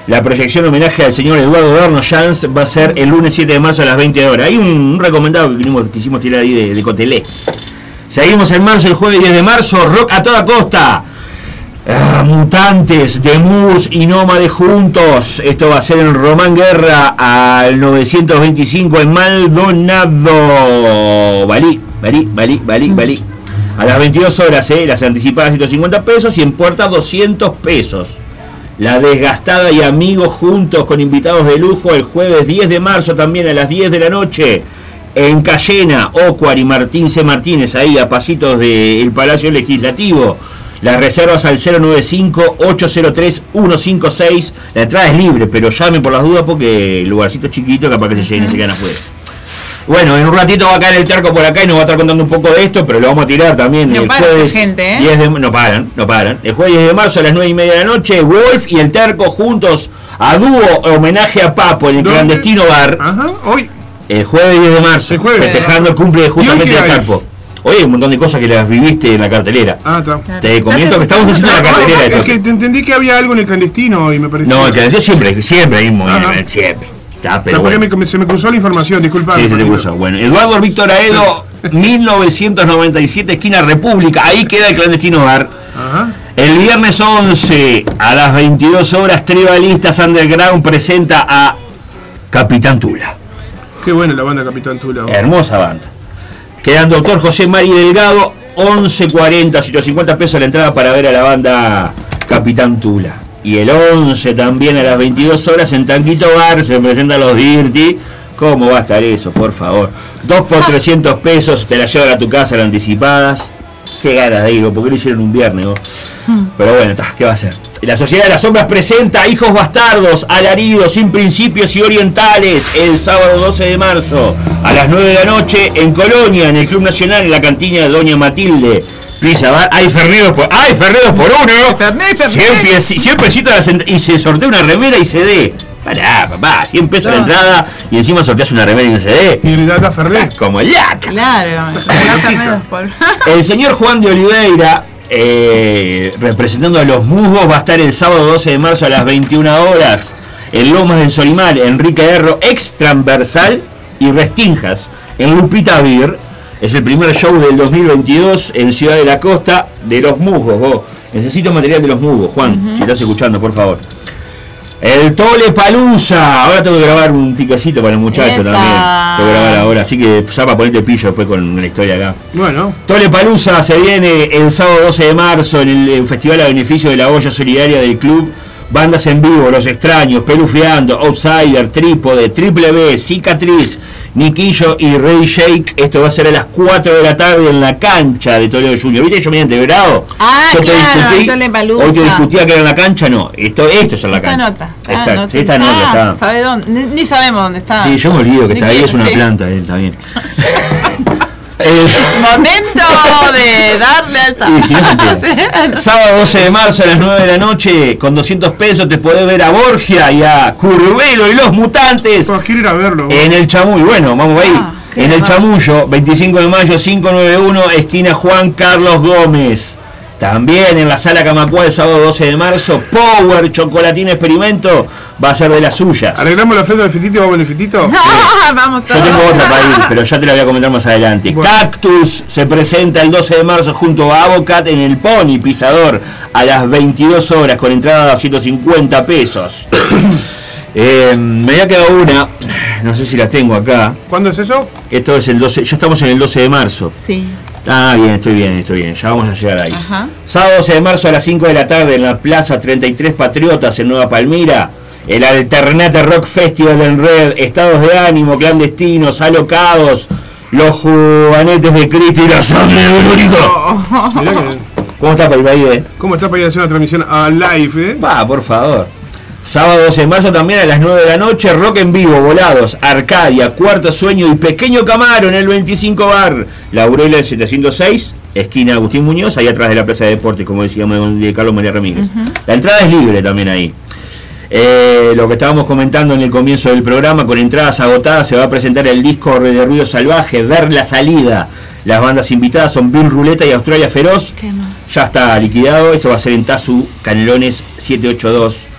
La proyección homenaje al señor Eduardo Darno Jans va a ser el lunes 7 de marzo a las 20 horas. Hay un, un recomendado que quisimos, quisimos tirar ahí de, de Cotelé. Seguimos en marzo, el jueves 10 de marzo, rock a toda costa. Ah, mutantes de Mus y Nómade juntos. Esto va a ser en Román Guerra al 925 en Maldonado. Valí, valí, valí, valí, valí. A las 22 horas, ¿eh? las anticipadas 150 pesos y en puerta 200 pesos. La Desgastada y Amigos juntos con invitados de lujo el jueves 10 de marzo también a las 10 de la noche en Cayena, Ocuar y Martín C. Martínez, ahí a pasitos del Palacio Legislativo. Las reservas al 095-803-156. La entrada es libre, pero llamen por las dudas porque el lugarcito es chiquito, capaz que se llenen y se quedan afuera. Bueno, en un ratito va a caer el terco por acá y nos va a estar contando un poco de esto, pero lo vamos a tirar también No el para jueves. la gente, ¿eh? 10 de, no paran, no paran. El jueves 10 de marzo a las 9 y media de la noche, Wolf y el terco juntos a dúo homenaje a Papo en el ¿Dónde? clandestino bar. Ajá, hoy. El jueves 10 de marzo, El jueves. festejando el cumple de justamente ¿Y hoy qué de hay? Carpo. Hoy hay un montón de cosas que las viviste en la cartelera. Ah, está. Te comento que estamos haciendo la cartelera de Es que te entendí que había algo en el clandestino y me pareció. No, el clandestino siempre, siempre hay un siempre. Pero bueno. me- se me cruzó la información, disculpa. Sí, se te cruzó. Bueno, Eduardo Víctor Aedo, 1997, esquina República. Ahí queda el clandestino bar. Ajá. El viernes 11 a las 22 horas, Tribalistas Underground presenta a Capitán Tula. Qué buena la banda Capitán Tula. Hermosa banda. Quedan Doctor José Mari Delgado, 11.40, 150 pesos la entrada para ver a la banda Capitán Tula. Y el 11 también a las 22 horas en Tanquito Bar se presentan los Dirty. ¿Cómo va a estar eso, por favor? 2 por 300 pesos, te la llevan a tu casa las anticipadas. Qué ganas de ir, ¿por qué lo hicieron un viernes? vos? Pero bueno, ta, ¿qué va a hacer? La Sociedad de las Sombras presenta Hijos Bastardos, Alaridos, Sin Principios y Orientales el sábado 12 de marzo a las 9 de la noche en Colonia, en el Club Nacional, en la cantina de Doña Matilde. Pisa, va, hay ferreros por, hay ferreros por uno. Fernet, Fernet. 100, pies- 100 pesitos las ent- y se sortea una remera y CD. Pará, papá, 100 pesos la No. entrada y encima sorteas una remera y un CD. Y Gritata Ferrer. Como el laca. Claro, la Fernet por- El señor Juan de Oliveira, eh, representando a los musgos, va a estar el sábado 12 de marzo a las 21 horas en Lomas del Solimar, Enrique Erro, ex transversal y Restinjas, en Lupita Beer. Es el primer show del 2022 en Ciudad de la Costa de los musgos. vos. Necesito material de los musgos, Juan, si estás escuchando, por favor. El Tole Palusa. Ahora tengo que grabar un piquecito para el muchacho Esa. también. Tengo que grabar ahora, así que para ponerte pillo después con la historia acá. Bueno, Tole Palusa se viene el sábado 12 de marzo en el Festival a beneficio de la olla solidaria del club. Bandas en vivo, Los Extraños, Pelufeando, Outsider, Trípode, Triple B, Cicatriz, Niquillo y Rey Shake. Esto va a ser a las 4 de la tarde en la cancha de Toledo Junior. ¿Viste? Yo mediante bravo. Ah, Yo te claro, discutí-. Hoy te discutía que era en la cancha, no. Esto, esto es en la Está en cancha. otra. Ah, Exacto, no, sí, está en otra. está. ¿Sabe dónde? Ni, ni sabemos dónde está. Sí, yo me olvido que está ahí, que- es una sí. planta, él, está bien. Eh, Momento de darle a esa. Y si no se entiende. Sábado 12 de marzo a las 9 de la noche, con 200 pesos te podés ver a Borgia y a Curvelo y los mutantes pues, quiero ir a verlo. en el Chamuy. Bueno, vamos ahí. Ah, en el hermoso. Chamullo, 25 de mayo, 591, esquina Juan Carlos Gómez. También en la sala Camacuá el sábado 12 de marzo, Power Chocolatín Experimento va a ser de las suyas. ¿Arreglamos la flota del fitito y vamos en el fitito? Ah, Vamos Yo todos. tengo otra para ir, pero ya te la voy a comentar más adelante. Bueno. Cactus se presenta el 12 de marzo junto a Avocat en el Pony Pisador a las 22 horas con entrada a 150 pesos. Eh, me había quedado una, no sé si la tengo acá. ¿Cuándo es eso? Esto es el 12, ya estamos en el 12 de marzo. Sí. Ah, bien, estoy bien, estoy bien, ya vamos a llegar ahí. Ajá. Sábado 12 de marzo a las 5 de la tarde en la Plaza 33 Patriotas en Nueva Palmira. El Alternate Rock Festival en Red, estados de ánimo, clandestinos, alocados, los juanetes de Cristo y la sangre de ¿Cómo está Paipaide? ¿Cómo está para ir a hacer una transmisión a live, eh? Va, por favor. Sábado 12 de marzo también a las 9 de la noche, rock en vivo, volados, Arcadia, Cuarto Sueño y Pequeño Camaro en el 25 Bar. Laurel el 706, esquina Agustín Muñoz, ahí atrás de la Plaza de Deportes, como decíamos, de Carlos María Ramírez. La entrada es libre también ahí. Eh, lo que estábamos comentando en el comienzo del programa, con entradas agotadas, se va a presentar el disco de Ruido Salvaje, Ver la Salida. Las bandas invitadas son Bill Ruleta y Australia Feroz. Ya está liquidado, esto va a ser en Tazu Canelones 782.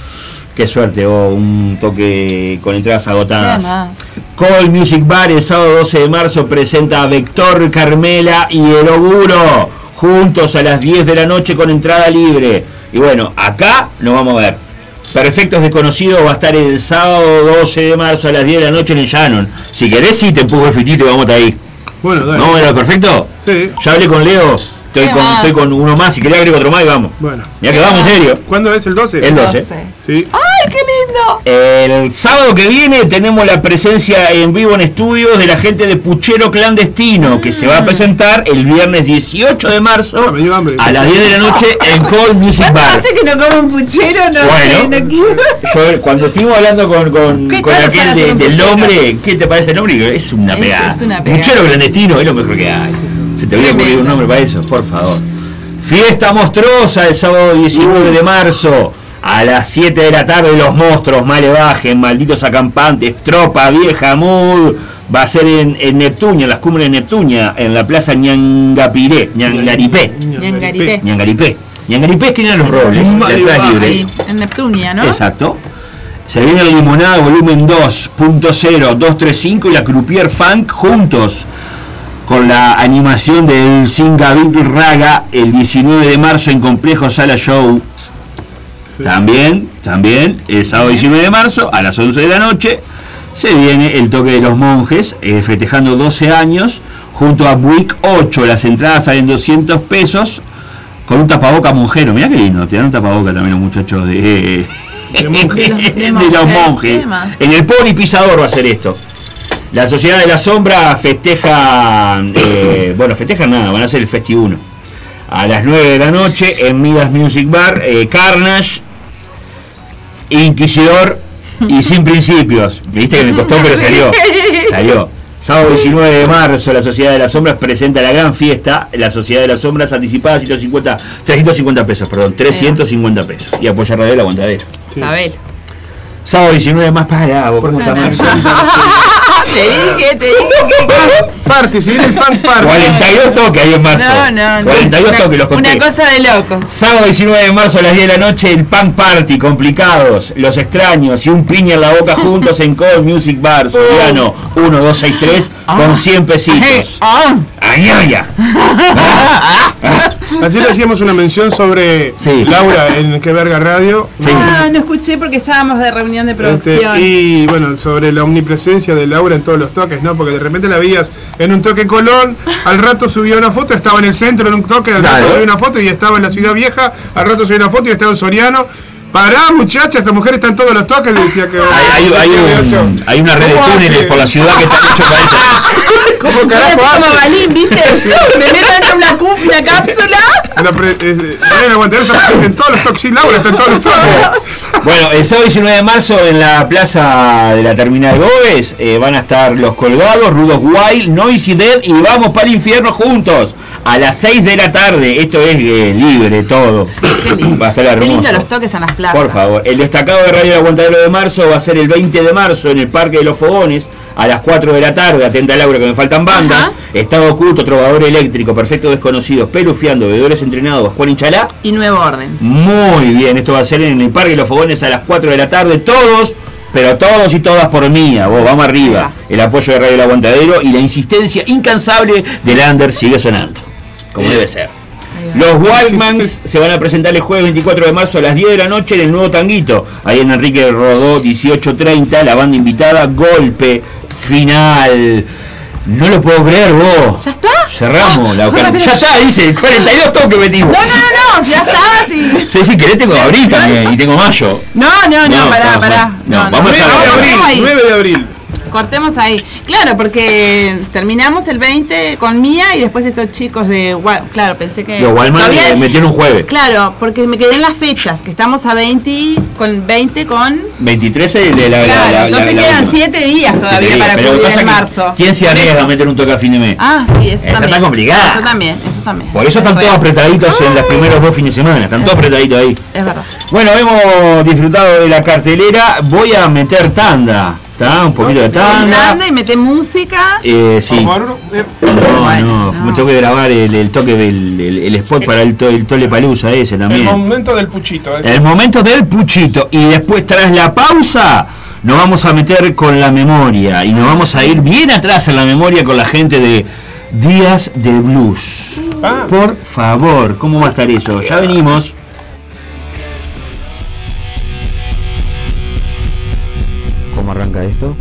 Qué suerte, o un toque con entradas ¿Qué agotadas. más? Call Music Bar el sábado 12 de marzo presenta a Vector Carmela y El Oguro juntos a las 10 de la noche con entrada libre. Y bueno, acá nos vamos a ver. Perfectos Desconocidos va a estar el sábado 12 de marzo a las 10 de la noche en el Shannon. Si querés, sí, te empujo el fitito y vamos a ahí. Bueno, dale. ¿No? ¿Era perfecto? Sí. Ya hablé con Leo. Estoy ¿Qué con, estoy con uno más. Si querés agrego otro más y vamos. Bueno. Ya que vamos, en serio. ¿Cuándo es el 12? El 12. Sí. ¡Ay, qué lindo! El sábado que viene tenemos la presencia en vivo en estudios de la gente de Puchero Clandestino, que se va a presentar el viernes 18 de marzo Ah, me dio hambre. a las 10 de la noche en Cold Music ¿Cuánto Bar. hace que no come un puchero? No sé, Bueno, no quiero. yo cuando estuvimos hablando con, con, con aquel de- del puchero. nombre, ¿qué te parece el nombre? Es una Es- pegada. es una pegada. Puchero Clandestino es lo mejor que hay. ¿Se te había ocurrido un nombre para eso? Por favor. Fiesta monstruosa el sábado 19 de marzo. A las 7 de la tarde los monstruos, malevajes, malditos acampantes, tropa vieja, mood. Va a ser en, en Neptunia, en las cumbres de Neptunia, en la plaza Ñangapiré, Ñangaripé. Ñangaripé. Ñangaripé. Ñangaripé es que eran los robles, la. Ahí, en Neptunia, ¿no? Exacto. Se viene el Limonada volumen 2.0, 235 y la Croupier Funk juntos con la animación del Singavit Raga el 19 de marzo en Complejo Sala Show. También, también, el sábado 19 de marzo a las 11 de la noche se viene el toque de los monjes eh, festejando 12 años junto a Buick 8. Las entradas salen 200 pesos con un tapaboca monjero. Mirá qué lindo, te dan un tapaboca también los muchachos de, De monjes. de De los monjes. En el Pony Pisador va a ser esto. La Sociedad de la Sombra festeja, eh, bueno, festeja nada, van a ser el Festi 1. A las 9 de la noche en Midas Music Bar, eh, Carnage, Inquisidor y Sin Principios. Viste que me costó, pero salió. Salió. Sábado 19 de marzo, la Sociedad de las Sombras presenta la gran fiesta. La Sociedad de las Sombras anticipada 150, 350 pesos, perdón, 350 pesos. Y apoya Radio La Aguantadera. Sabel. Sábado 19 más para vos, ¿cómo estás, Marcio? te dije, te dije que. Party, si viene el punk party. 42 toques ahí en marzo. No, no, no. 42 Una- toques los conté. Una cosa de locos. Sábado 19 de marzo a las 10 de la noche, el Punk Party, complicados, los extraños y un piña en la boca juntos en Cold Music Bar, Soriano 1263, con 100 pesitos. Ah, ¡Añaya! Ayer hacíamos una mención sobre Sí. Laura en Que Verga Radio. Sí. ah, no escuché porque estábamos de reunión de Este, producción. y bueno, sobre la omnipresencia de Laura en todos los toques, ¿no? Porque de repente la veías en un toque Colón, al rato subía una foto, estaba en el centro en un toque, al rato subía una foto y estaba en la ciudad vieja, al rato subía una foto y estaba en Soriano. Pará, muchacha, esta mujer está en todos los toques, decía que. Hay, hay- hay un- hay una red de ¿Cómo túneles por la ciudad que está hecho para eso. ¿Cómo carajo como hace? Balín, ¿viste? Me meto dentro de una, una cápsula. La pre- eh, presente en todos los toques, sí, Laura está en todos los toques. Bueno, el sábado 19 de marzo en la plaza de la terminal Goes eh, van a estar los colgados, Rudos Wild, Noisy Dead y vamos para el infierno juntos a las 6 de la tarde. Esto es eh, libre todo. Va a estar Qué hermoso. lindo los toques en las plazas. Por favor, el destacado de Radio El Aguantadero de marzo va a ser el 20 de marzo en el Parque de los Fogones a las 4 de la tarde. Atenta Laura que me faltan bandas. Ajá. Estado oculto, trovador eléctrico, perfecto desconocidos, pelufiando, bebedores entrenados, Juan Inchalá. Y nuevo orden. Muy bien, esto va a ser en el Parque de los Fogones a las 4 de la tarde. Todos, pero todos y todas por mía. Vos, vamos arriba. El apoyo de Radio El Aguantadero y la insistencia incansable de Lander sigue sonando. Como debe ser. Los Wildmans se van a presentar el jueves 24 de marzo a las 10 de la noche en el nuevo Tanguito. Ahí en Enrique Rodó 1830, la banda invitada, golpe final. No lo puedo creer vos. ¿Ya está? Cerramos la Ah, Ya está, dice, 42 toques metimos. No, no, no, no, ya está, sí. Sí, sí, querés tengo abril también y tengo mayo. No, no, no, No, pará, no, pará. no, No, vamos a 9 dejar de ahora. abril, Cortemos ahí. 9 de abril. Cortemos ahí. Claro, porque terminamos el 20 con Mía y después estos chicos de. Claro, pensé que. Los Walmart todavía- metieron un jueves. Claro, porque me quedé en las fechas, que estamos a 20 con 20 con. 23 de la, la, Claro, la- la- entonces la quedan última. 7 días todavía días, para cubrir que, marzo. ¿Quién se arriesga a meter un toque a fin de mes? Ah, sí, eso Esa también. está complicada. Eso también, eso también. Por eso están Es todos apretaditos en los primeros dos fines de semana. Están todos apretaditos ahí. Es verdad. Bueno, hemos disfrutado de la cartelera. Voy a meter tanda. ¿Está? Un poquito de tanda. Anda y mete música. Eh, sí. No, no, me no. tengo que grabar el, el toque del el, el spot para el, to- el Tole Palusa ese El también. momento del puchito. eh. El momento del puchito. Y después, tras la pausa, nos vamos a meter con la memoria. Y nos vamos a ir bien atrás en la memoria con la gente de Días de Blues. Ah. Por favor, ¿cómo va a estar eso? Ya venimos. ¿Cómo arranca esto?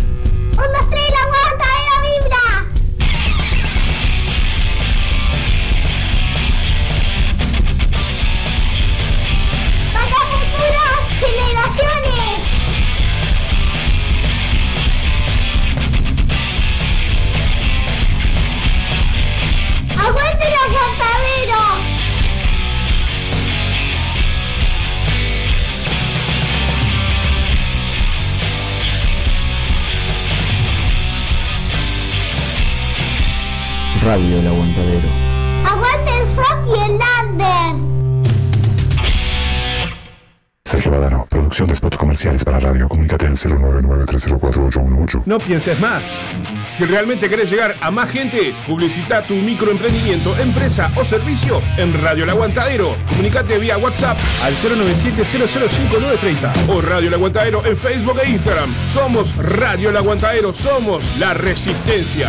Radio El Aguantadero. ¡Aguante el frog y el lander! Sergio Badano, producción de spots comerciales para radio. Comunícate al 099-304-818. No pienses más. Si realmente querés llegar a más gente, publicita tu microemprendimiento, empresa o servicio en Radio El Aguantadero. Comunicate vía WhatsApp al 097-005930 o Radio El Aguantadero en Facebook e Instagram. Somos Radio El Aguantadero, somos la resistencia.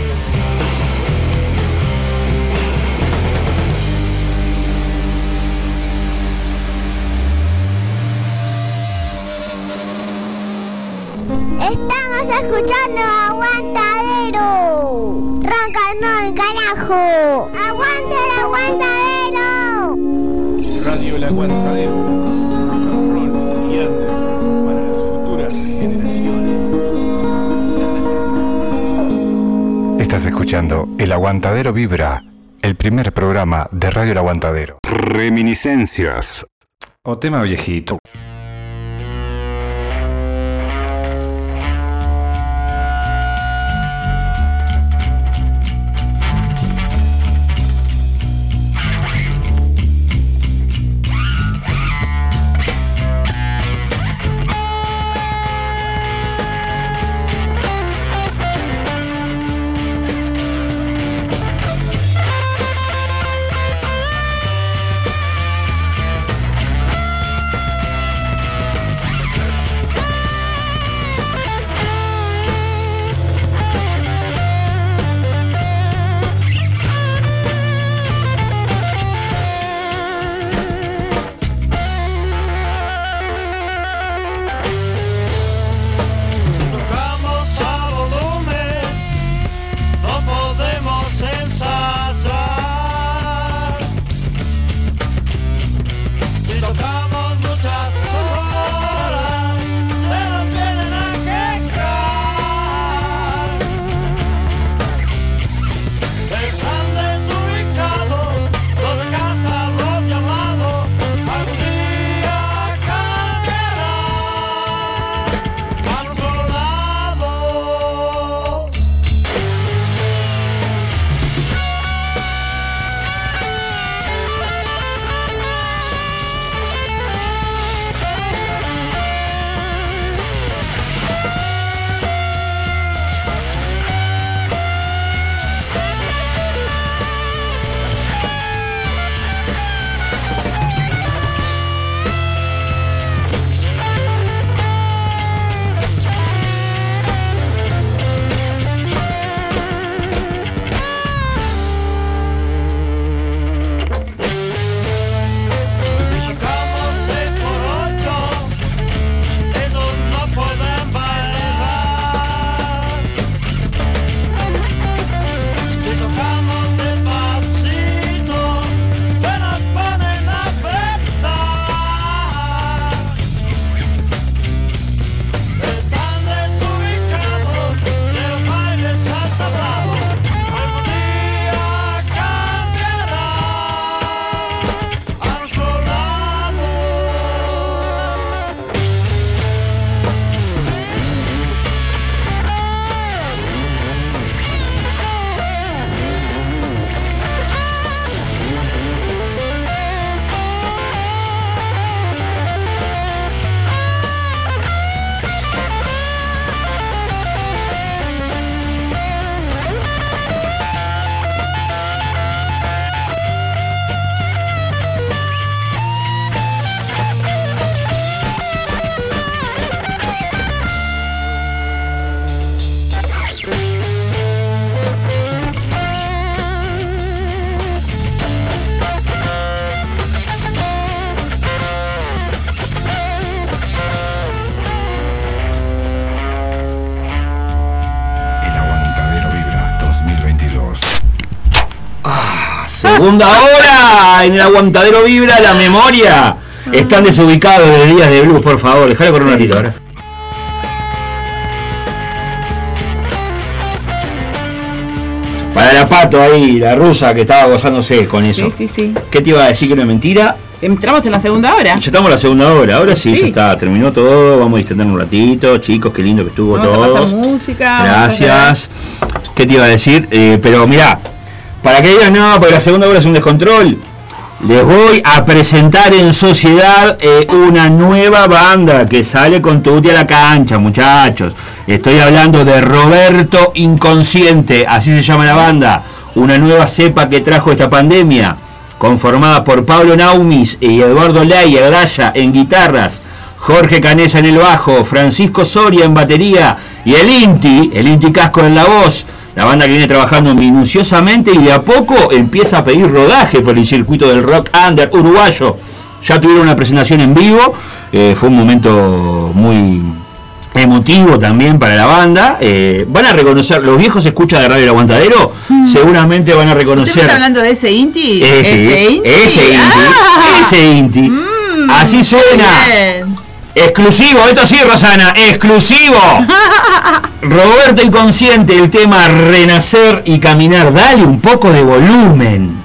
Estamos escuchando Aguantadero. Ronca no el carajo. Aguante el aguantadero. Radio El Aguantadero. Rock and roll para las futuras generaciones. Estás escuchando El Aguantadero Vibra, el primer programa de Radio El Aguantadero. Reminiscencias. O tema viejito. Segunda hora en el aguantadero vibra la memoria. Están desubicados de días de blues, por favor. Déjalo con un ratito ahora. Para la pato ahí, la rusa que estaba gozándose con eso. Sí, sí, sí. ¿Qué te iba a decir que no es mentira? Entramos en la segunda hora. Ya estamos en la segunda hora, ahora sí, Sí. ya está, terminó todo, vamos a distender un ratito, chicos, qué lindo que estuvo Vamos a todo. pasar música. vamos a Gracias. ¿Qué te iba a decir? Eh, pero mirá, para que digan no, porque la segunda hora es un descontrol, les voy a presentar en sociedad eh, una nueva banda que sale con Tuti a la cancha, muchachos. Estoy hablando de Roberto Inconsciente, así se llama la banda. Una nueva cepa que trajo esta pandemia, conformada por Pablo Naumis y Eduardo Ley Graya en guitarras. Jorge Canesa en el bajo, Francisco Soria en batería y el Inti, el Inti Casco en la voz. La banda que viene trabajando minuciosamente y de a poco empieza a pedir rodaje por el circuito del rock under uruguayo. Ya tuvieron una presentación en vivo, eh, fue un momento muy emotivo también para la banda. Eh, van a reconocer, los viejos escuchas de Radio El Aguantadero, seguramente van a ¿Usted me reconocer. está hablando de ese Inti? Ese, Inti. ese Inti, Ah. ese Inti. Así suena. Bien. Exclusivo, esto sí, Rosana, exclusivo. Roberto Inconsciente, el tema Renacer y Caminar. Dale un poco de volumen.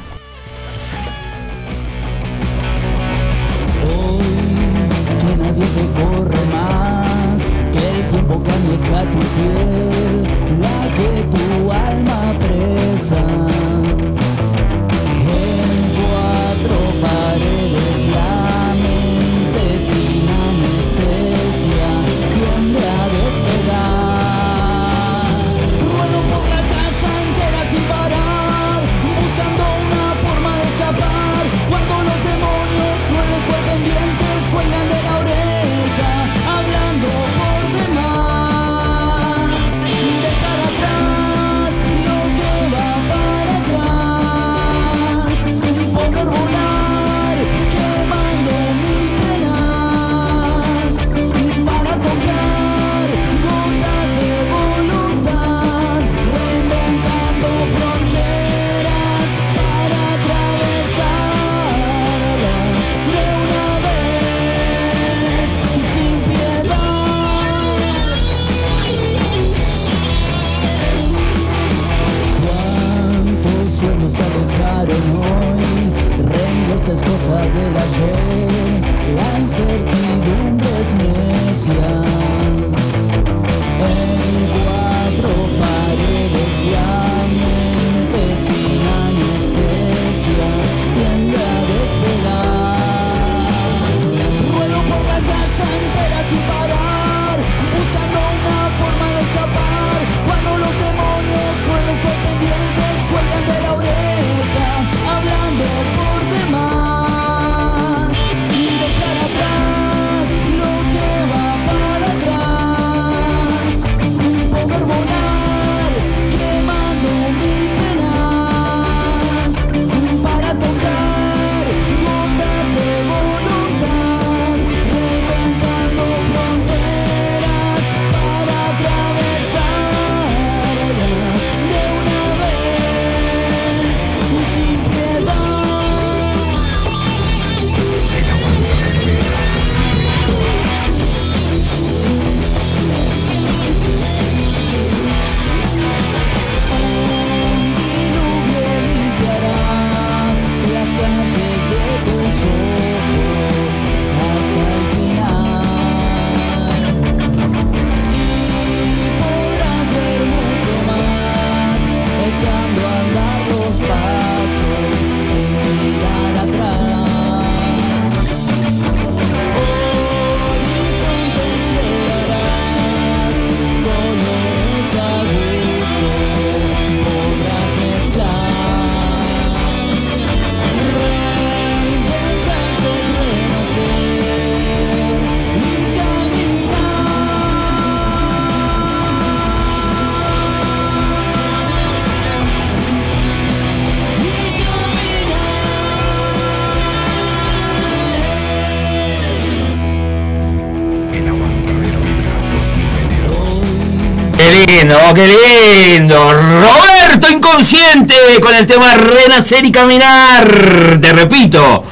Qué lindo. Roberto Inconsciente con el tema Renacer y Caminar. Te repito.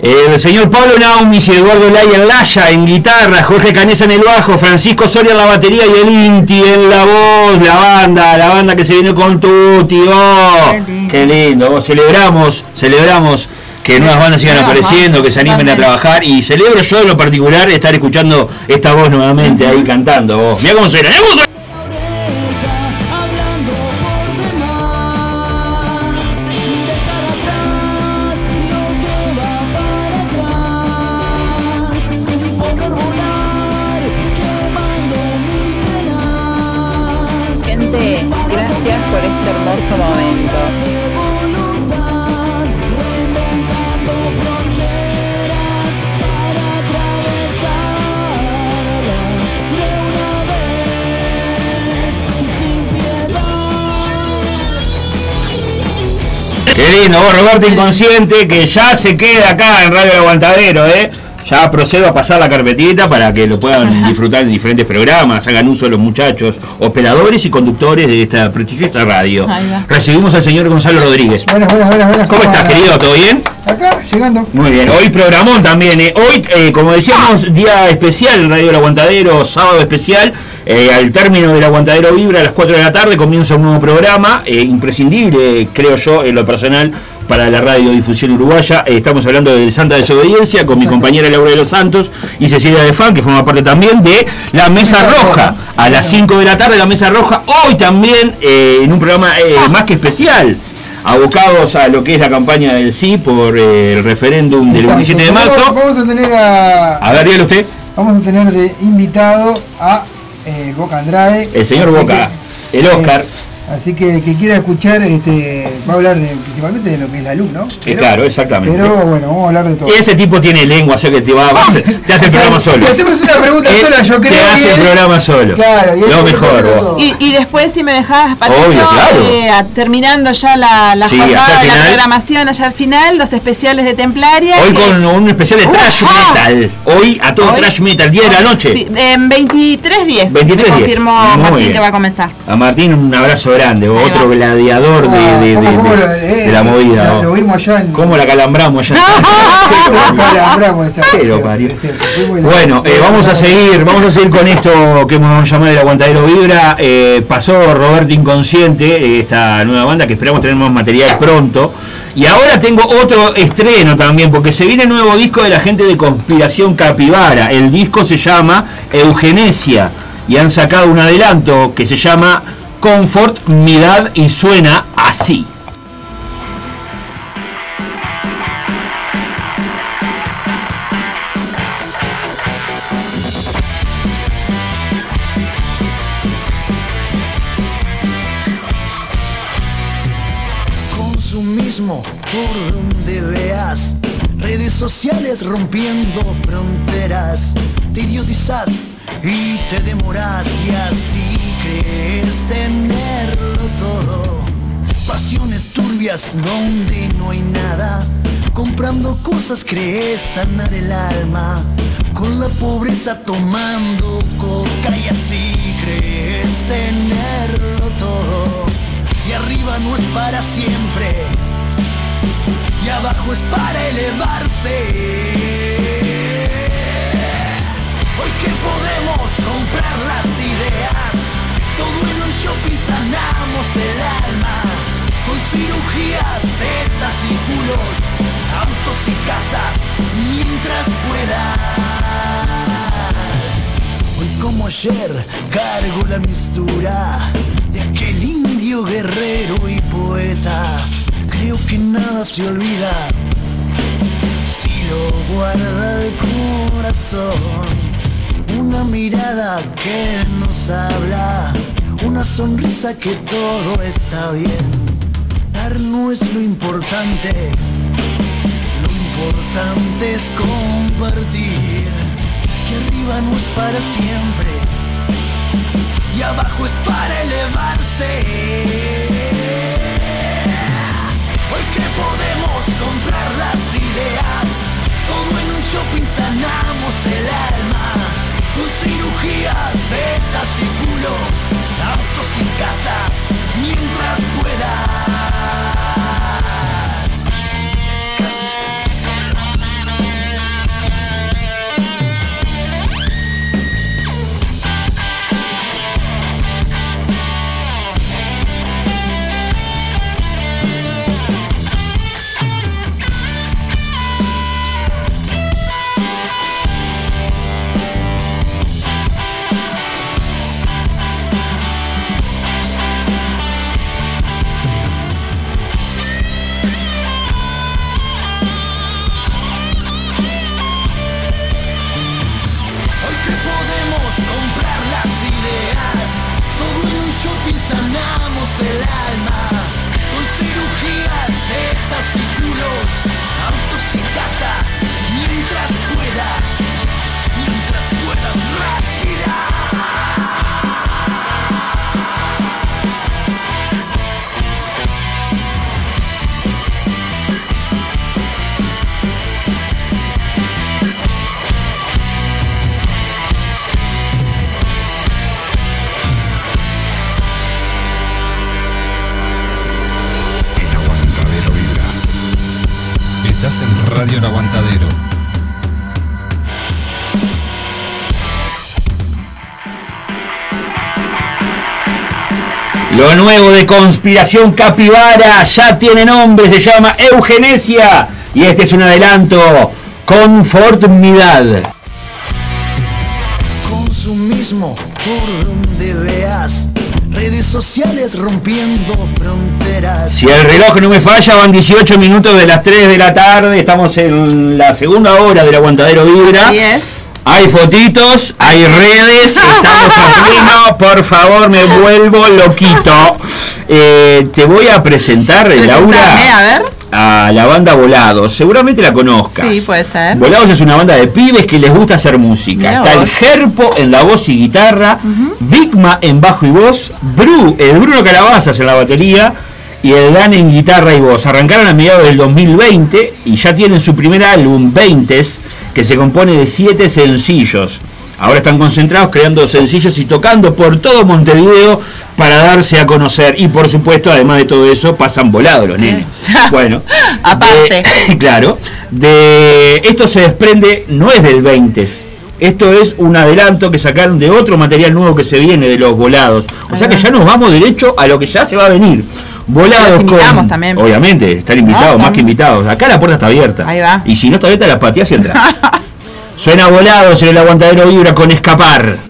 El señor Pablo Naumis y Eduardo Laya en Laya en guitarra, Jorge Canesa en el bajo, Francisco Soria en la batería y el Inti en la voz, la banda, la banda que se viene con Tuti, oh, qué lindo, oh, celebramos, celebramos que nuevas bandas sigan apareciendo, que se animen a trabajar y celebro yo en lo particular estar escuchando esta voz nuevamente ahí cantando. Oh. Mira cómo suena, mirá cómo suena. Roberto Inconsciente, que ya se queda acá en Radio El Aguantadero, ¿eh? Ya procedo a pasar la carpetita para que lo puedan disfrutar en diferentes programas, hagan uso los muchachos, operadores y conductores de esta prestigiosa radio. Recibimos al señor Gonzalo Rodríguez. Buenas, buenas, buenas, buenas. ¿Cómo estás, querido? ¿Todo bien? Acá, llegando. Muy bien, hoy programón también. ¿eh? Hoy, eh, como decíamos, día especial en Radio El Aguantadero, sábado especial. eh, al término del Aguantadero Vibra, a las 4 de la tarde, comienza un nuevo programa, eh, imprescindible, creo yo, en lo personal, para la radiodifusión uruguaya. Eh, estamos hablando de Santa Desobediencia con mi compañera Laura de los Santos y Cecilia de Fan, que forma parte también de La Mesa Roja. A las 5 de la tarde, La Mesa Roja. Hoy también eh, en un programa eh, más que especial abocados a lo que es la campaña del sí por el referéndum del Exacto. 27 de marzo. Vamos a tener a. A ver, dígale usted, Vamos a tener de invitado a Boca Andrade. el señor Boca, que, el Oscar. Eh, así que el que quiera escuchar, este, va a hablar de, principalmente de lo que es la luz, ¿no? Eh, claro, exactamente. Pero bueno, vamos a hablar de todo. Y ese tipo tiene lengua, o sea que te va, va a hacer- te hace el programa solo. Te hacemos una pregunta Él sola, yo creo. Te hace el programa solo. Claro, y Lo mejor. Y, y después, si me dejás, Patito, Obvio, claro. eh, terminando ya la, la Sí, jornada, la programación, allá al final, los especiales de Templaria. Hoy que- con un especial de trash ¡Uja! metal. Hoy a todo Hoy- trash metal, 10 de la noche. Sí, en 23.10. 23:10. Me confirmó Martín bien. que va a comenzar. A Martín un abrazo grande, otro gladiador de, de- de- ¿Cómo- cómo de- lo- eh, de la movida. Lo, vimos allá en. ¿Cómo la calambramos allá? Bueno, eh, vamos a seguir, vamos a seguir con esto que hemos llamado el aguantadero vibra. Eh, pasó Roberto Inconsciente, eh, esta nueva banda que esperamos tener más material pronto. Y ahora tengo otro estreno también, porque se viene el nuevo disco de la gente de Conspiración Capibara. El disco se llama Eugenesia y han sacado un adelanto que se llama Comfort, Midad y suena así. Consumismo por donde veas. Redes sociales rompiendo fronteras. Te idiotizas y te demoras y así crees tenerlo todo. Pasiones turbias donde no hay nada. Comprando cosas crees sanar el alma. Con la pobreza tomando coca y así crees tenerlo todo. Y arriba no es para siempre. Y abajo es para elevarse. Que podemos comprar las ideas. Todo en un shopping sanamos el alma. Con cirugías, tetas y culos. Autos y casas. Mientras puedas. Hoy como ayer cargo la mistura de aquel indio guerrero y poeta. Creo que nada se olvida si lo guarda el corazón. Una mirada que nos habla, una sonrisa que todo está bien. Dar no es lo importante, lo importante es compartir. Que arriba no es para siempre y abajo es para elevarse. Hoy que podemos comprar las ideas, todo en un shopping sanamos el alma. Tus cirugías, betas y culos, autos y casas, mientras puedas. Radio El Aguantadero. Lo nuevo de Conspiración Capibara ya tiene nombre, se llama Eugenesia. Y este es un adelanto. Conformidad. Consumismo por. Redes sociales rompiendo fronteras. Si el reloj no me falla, van 18 minutos de las 3 de la tarde. Estamos en la segunda hora del aguantadero Vibra. Así es. Hay fotitos, hay redes, estamos a pleno. Por favor, me vuelvo loquito. Eh, te voy a presentar, Presentame, Laura, a ver. A la banda Volados. Seguramente la conozcas. Sí, puede ser. Volados es una banda de pibes que les gusta hacer música. Mirá Está el. Gerpo en la voz y guitarra, Vigma en bajo y voz, Bru, el Bruno Calabazas en la batería y el Dan en guitarra y voz. Arrancaron a mediados del 2020 y ya tienen su primer álbum, 20s, que se compone de 7 sencillos. Ahora están concentrados creando sencillos y tocando por todo Montevideo para darse a conocer. Y por supuesto, además de todo eso, pasan volados los nenes. Bueno, Aparte. de- claro, de esto se desprende, no es del 20 esto es un adelanto que sacaron de otro material nuevo que se viene de los volados. O sea que ya nos vamos derecho a lo que ya se va a venir. Volados Los invitamos con- también. Obviamente, están invitados, No, más que invitados. Acá la puerta está abierta. Ahí va. Y si no está abierta, la pateás y entras. Suena volados en el aguantadero vibra con escapar.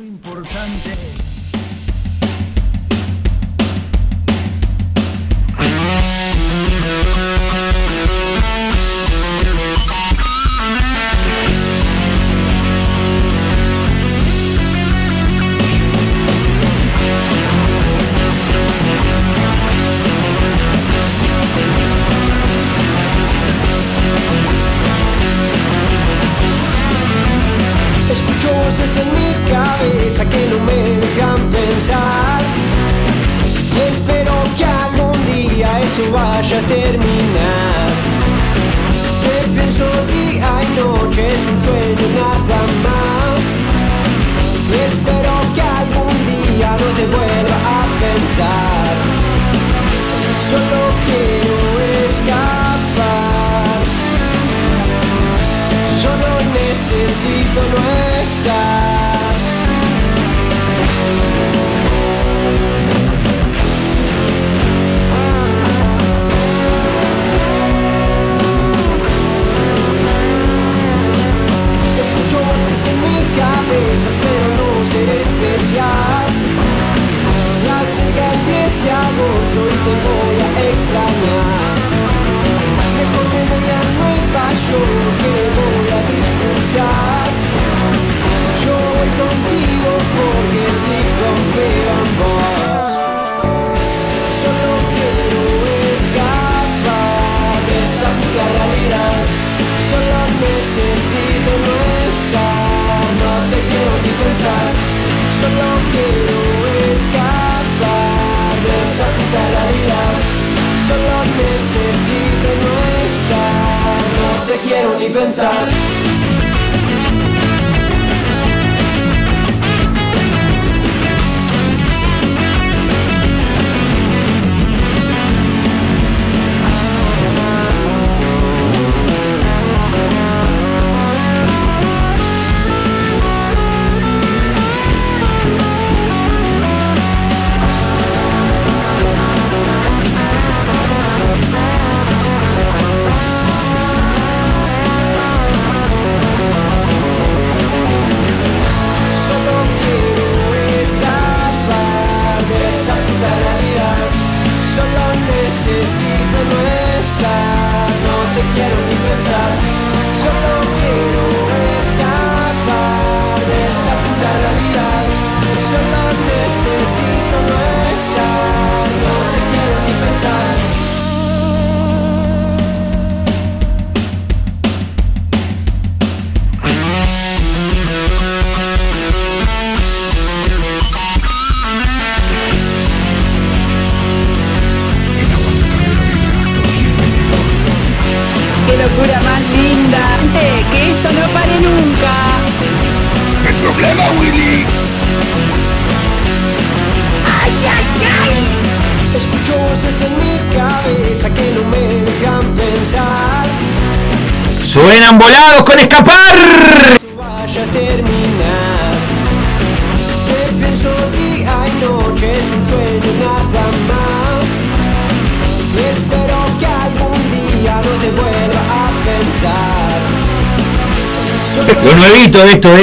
Pensar.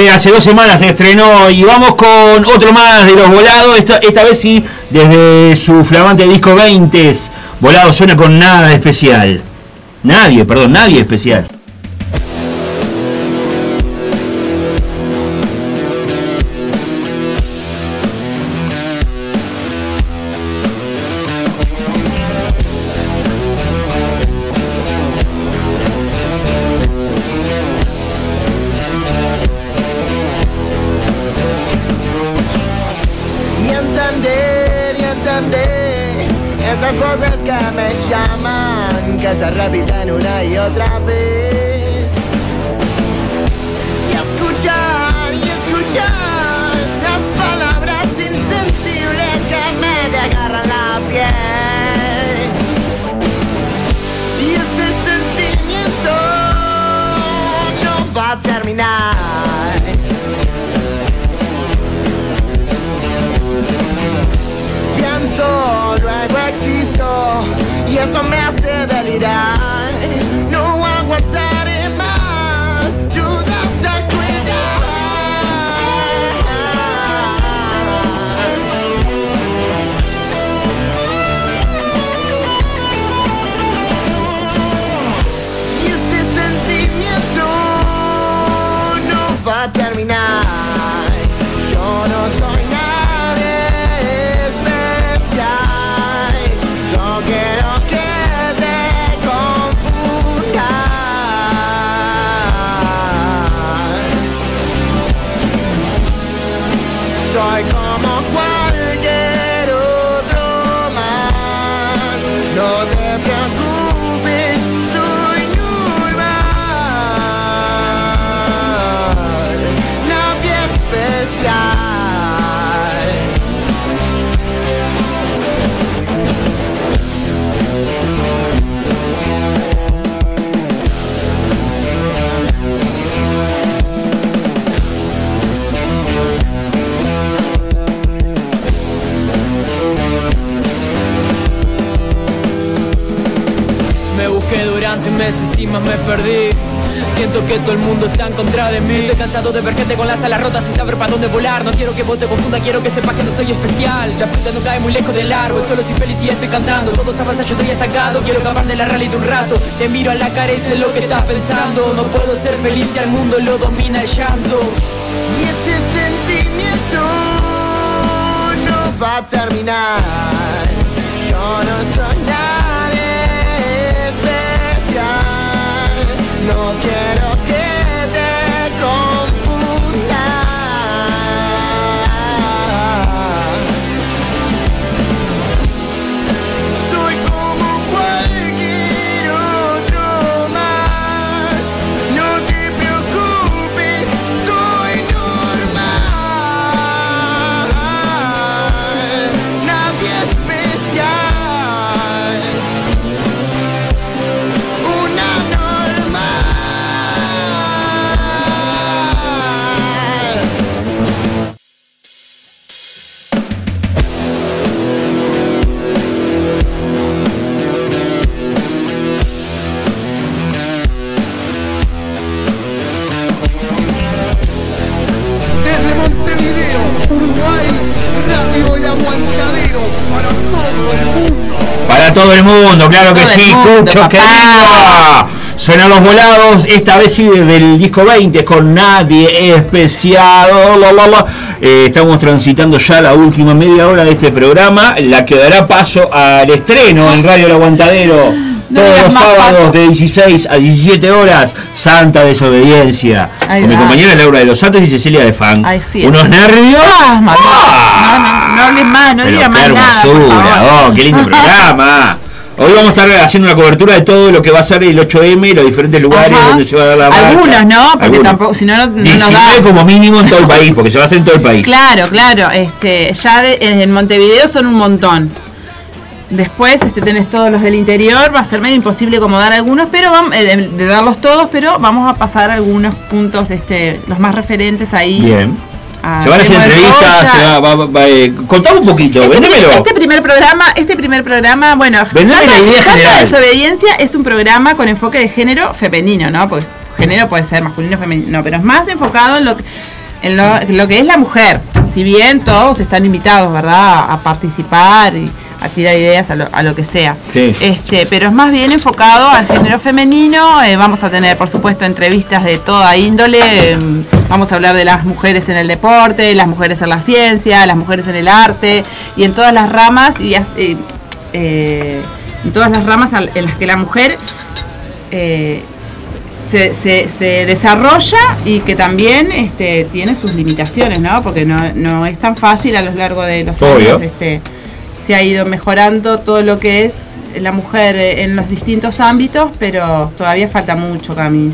De hace dos semanas se estrenó y vamos con otro más de los volados, esta, esta vez sí desde su flamante disco 20. Volado suena con nada especial. Nadie, perdón, nadie especial. Y eso me hace delirar. Me perdí. Siento que todo el mundo está en contra de mí. Estoy cansado de ver gente con las alas rotas sin saber para dónde volar. No quiero que vos te confundas, quiero que sepas que no soy especial. La fruta no cae muy lejos del árbol, solo soy feliz y estoy cantando. Todos avanzan, yo estoy estancado. Quiero acabar de la realidad un rato. Te miro a la cara y sé lo que estás pensando. No puedo ser feliz si al mundo lo domina el llanto. Y este sentimiento no va a terminar. Yo no soy para todo el mundo. Para todo el mundo, claro que sí, mundo, Cucho, querido. Suenan los volados, esta vez sí del disco 20, con nadie especial. Eh, estamos transitando ya la última media hora de este programa, la que dará paso al estreno en Radio El Aguantadero. Todos los sábados de 16 a 17 horas, Santa Desobediencia. Ahí con mi compañera Laura de los Santos y Cecilia de Fan. Es. Unos nervios. Ah, mamá. No, no, no hables más, no digas qué más por hermosura, oh, qué lindo programa. Hoy vamos a estar haciendo una cobertura de todo lo que va a ser el 8M, los diferentes lugares Ajá. donde se va a dar la marcha. Algunos, ¿no? Porque Algunos. tampoco, si no, no, no nos 19 da. como mínimo en todo el país, porque se va a hacer en todo el país. Claro, claro. Este, ya de- en Montevideo son un montón. Después este, tenés todos los del interior, va a ser medio imposible como dar algunos, pero vam- eh, de, darlos todos, pero vamos a pasar algunos puntos, este, los más referentes ahí. Bien. a Se van a hacer entrevistas, se va, va- va- eh, contame un poquito, Este, vendémelo. este primer programa, este primer programa, bueno, Santa, la idea Santa general. Desobediencia es un programa con enfoque de género femenino, ¿no? Pues género puede ser masculino o femenino, no, pero es más enfocado en lo, que- en lo, en lo que es la mujer. Si bien todos están invitados, ¿verdad?, a participar y a tirar ideas a lo, a lo que sea. Sí. Este, pero es más bien enfocado al género femenino. eh, vamos a tener, por supuesto, entrevistas de toda índole. eh, vamos a hablar de las mujeres en el deporte, las mujeres en la ciencia, las mujeres en el arte y en todas las ramas y eh, eh, en todas las ramas en las que la mujer eh, se, se- se desarrolla y que también este, tiene sus limitaciones, ¿no? Porque no, no es tan fácil a lo largo de los Obvio. años. Este, se ha ido mejorando todo lo que es la mujer eh, en los distintos ámbitos, pero todavía falta mucho camino.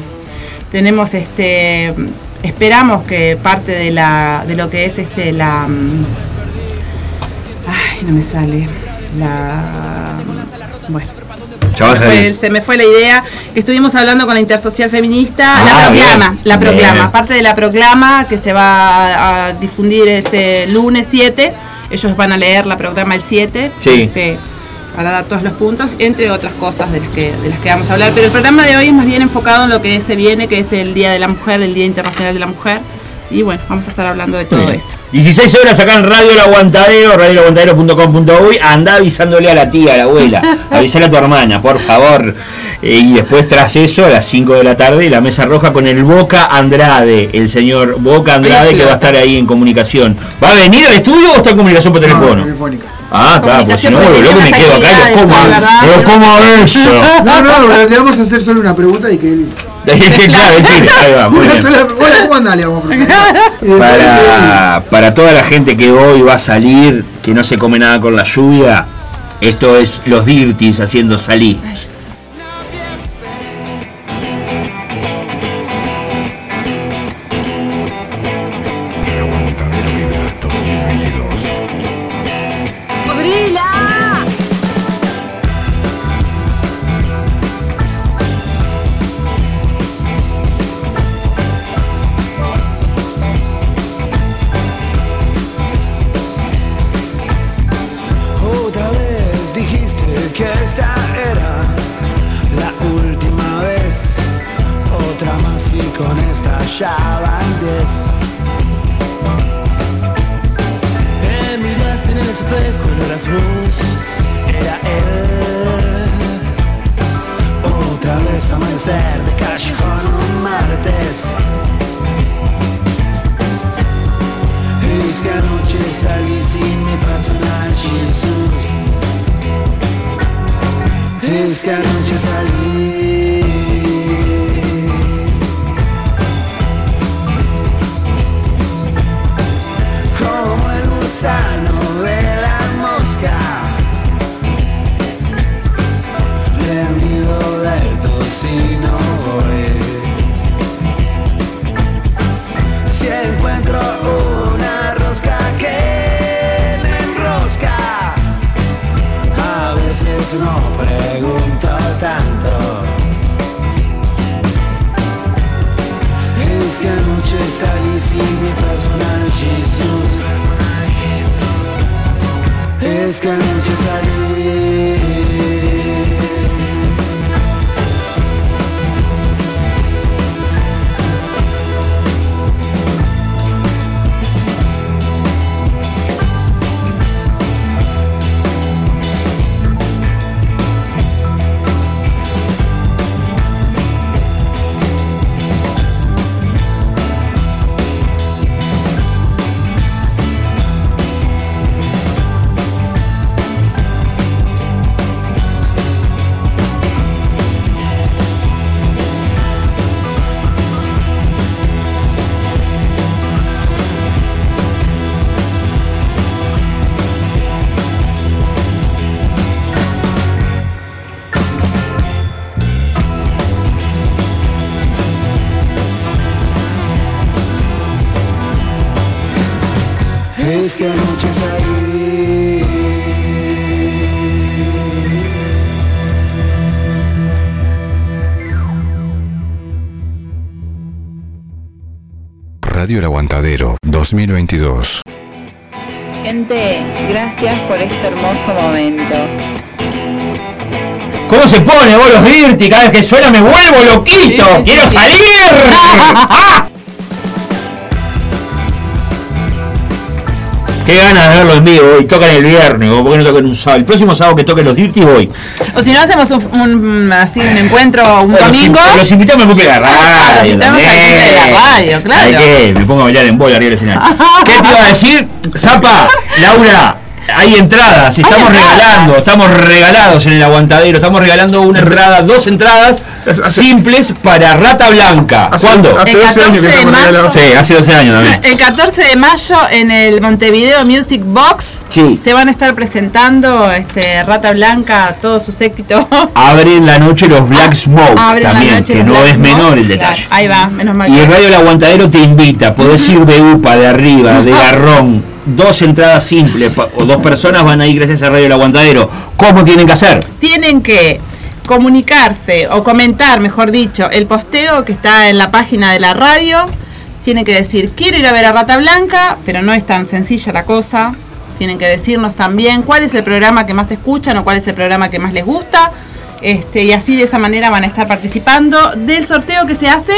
Tenemos este esperamos que parte de la de lo que es este la mm, ay, no me sale. La bueno, va a se me fue- se me fue la idea. Estuvimos hablando con la Intersocial Feminista, Ah, la proclama, bien, la proclama, bien. parte de la proclama que se va a, a difundir este lunes 7. Ellos van a leer la proclama el 7. Sí. este, para dar todos los puntos, entre otras cosas de las que de las que vamos a hablar. Pero el programa de hoy es más bien enfocado en lo que se viene, que es el Día de la Mujer, el Día Internacional de la Mujer. Y bueno, vamos a estar hablando de todo eso. 16 horas acá en Radio El Aguantadero, radioelaguantadero.com.uy. Anda avisándole a la tía, a la abuela, avisale a tu hermana, por favor. Eh, y después, tras eso, a las 5 de la tarde, la mesa roja con el Boca Andrade, el señor Boca Andrade, que va a estar ahí en comunicación. ¿Va a venir al estudio o está en comunicación por teléfono? telefónica. Ah, está, pues si no, loco, me quedo acá y lo como. Lo como a eso. No, no, pero le vamos a hacer solo una pregunta y que él. claro, el tiro, ahí va, muy bien. Hola, ¿cómo andás? Le vamos a para, para toda la gente que hoy va a salir, que no se come nada con la lluvia, esto es los Dirties haciendo salir. Radio El Aguantadero 2022. Gente, gracias por este hermoso momento. ¿Cómo se pone vos los Dirty? Cada vez que suena me vuelvo loquito. Sí, sí, ¡Quiero sí. salir! ¡Ah! Qué ganas de verlo en vivo hoy. Tocan el viernes, o por qué no tocan un sábado. El próximo sábado que toquen los Dirty voy. O si no hacemos un, un- así un encuentro un Los domingo. in- Los invitamos al cumple de la radio. los invitamos al también. cumple de la radio, claro. Me pongo a bailar en bola arriba del escenario. ¿Qué te iba a decir? Zapa, Laura, hay entradas, estamos entradas. regalando, estamos regalados en el aguantadero, estamos regalando una entrada, dos entradas simples para Rata Blanca. Hace- ¿Cuándo? hace El 12 años que 14 de estamos mayo. Sí, hace 12 años también. El 14 de mayo en el Montevideo Music Box Sí. se van a estar presentando este Rata Blanca, todos sus éxitos. Abren la noche los Black Smoke Abren la también, que no Black es Smoke. menor el Claro, detalle. Ahí va, menos mal. Y el Radio El Aguantadero te invita, podés ir de UPA, de arriba, de garrón, dos entradas simples, o dos personas van a ir gracias a Radio El Aguantadero. ¿Cómo tienen que hacer? tienen que comunicarse o comentar, mejor dicho, el posteo que está en la página de la radio. Tienen que decir, quiero ir a ver a Rata Blanca, pero no es tan sencilla la cosa. Tienen que decirnos también cuál es el programa que más escuchan o cuál es el programa que más les gusta. Este, y así de esa manera van a estar participando del sorteo que se hace.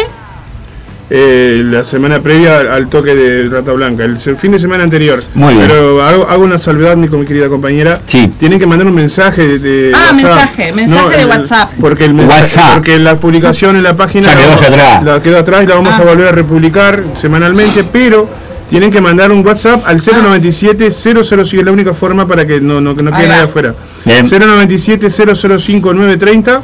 Eh, la semana previa al, toque de Rata Blanca, el fin de semana anterior. Muy bien. Pero hago, hago una salvedad, mi, con mi querida compañera. Sí. Tienen que mandar un mensaje de, de Ah, WhatsApp. mensaje, mensaje de el- WhatsApp. Porque el mensaje- WhatsApp. porque la publicación en la página Ya quedó la, atrás. la quedó atrás y la vamos Ah. a volver a republicar semanalmente, pero tienen que mandar un WhatsApp al 097 005, es la única forma para que no, no, que no quede nadie afuera. Bien. 097 005 930.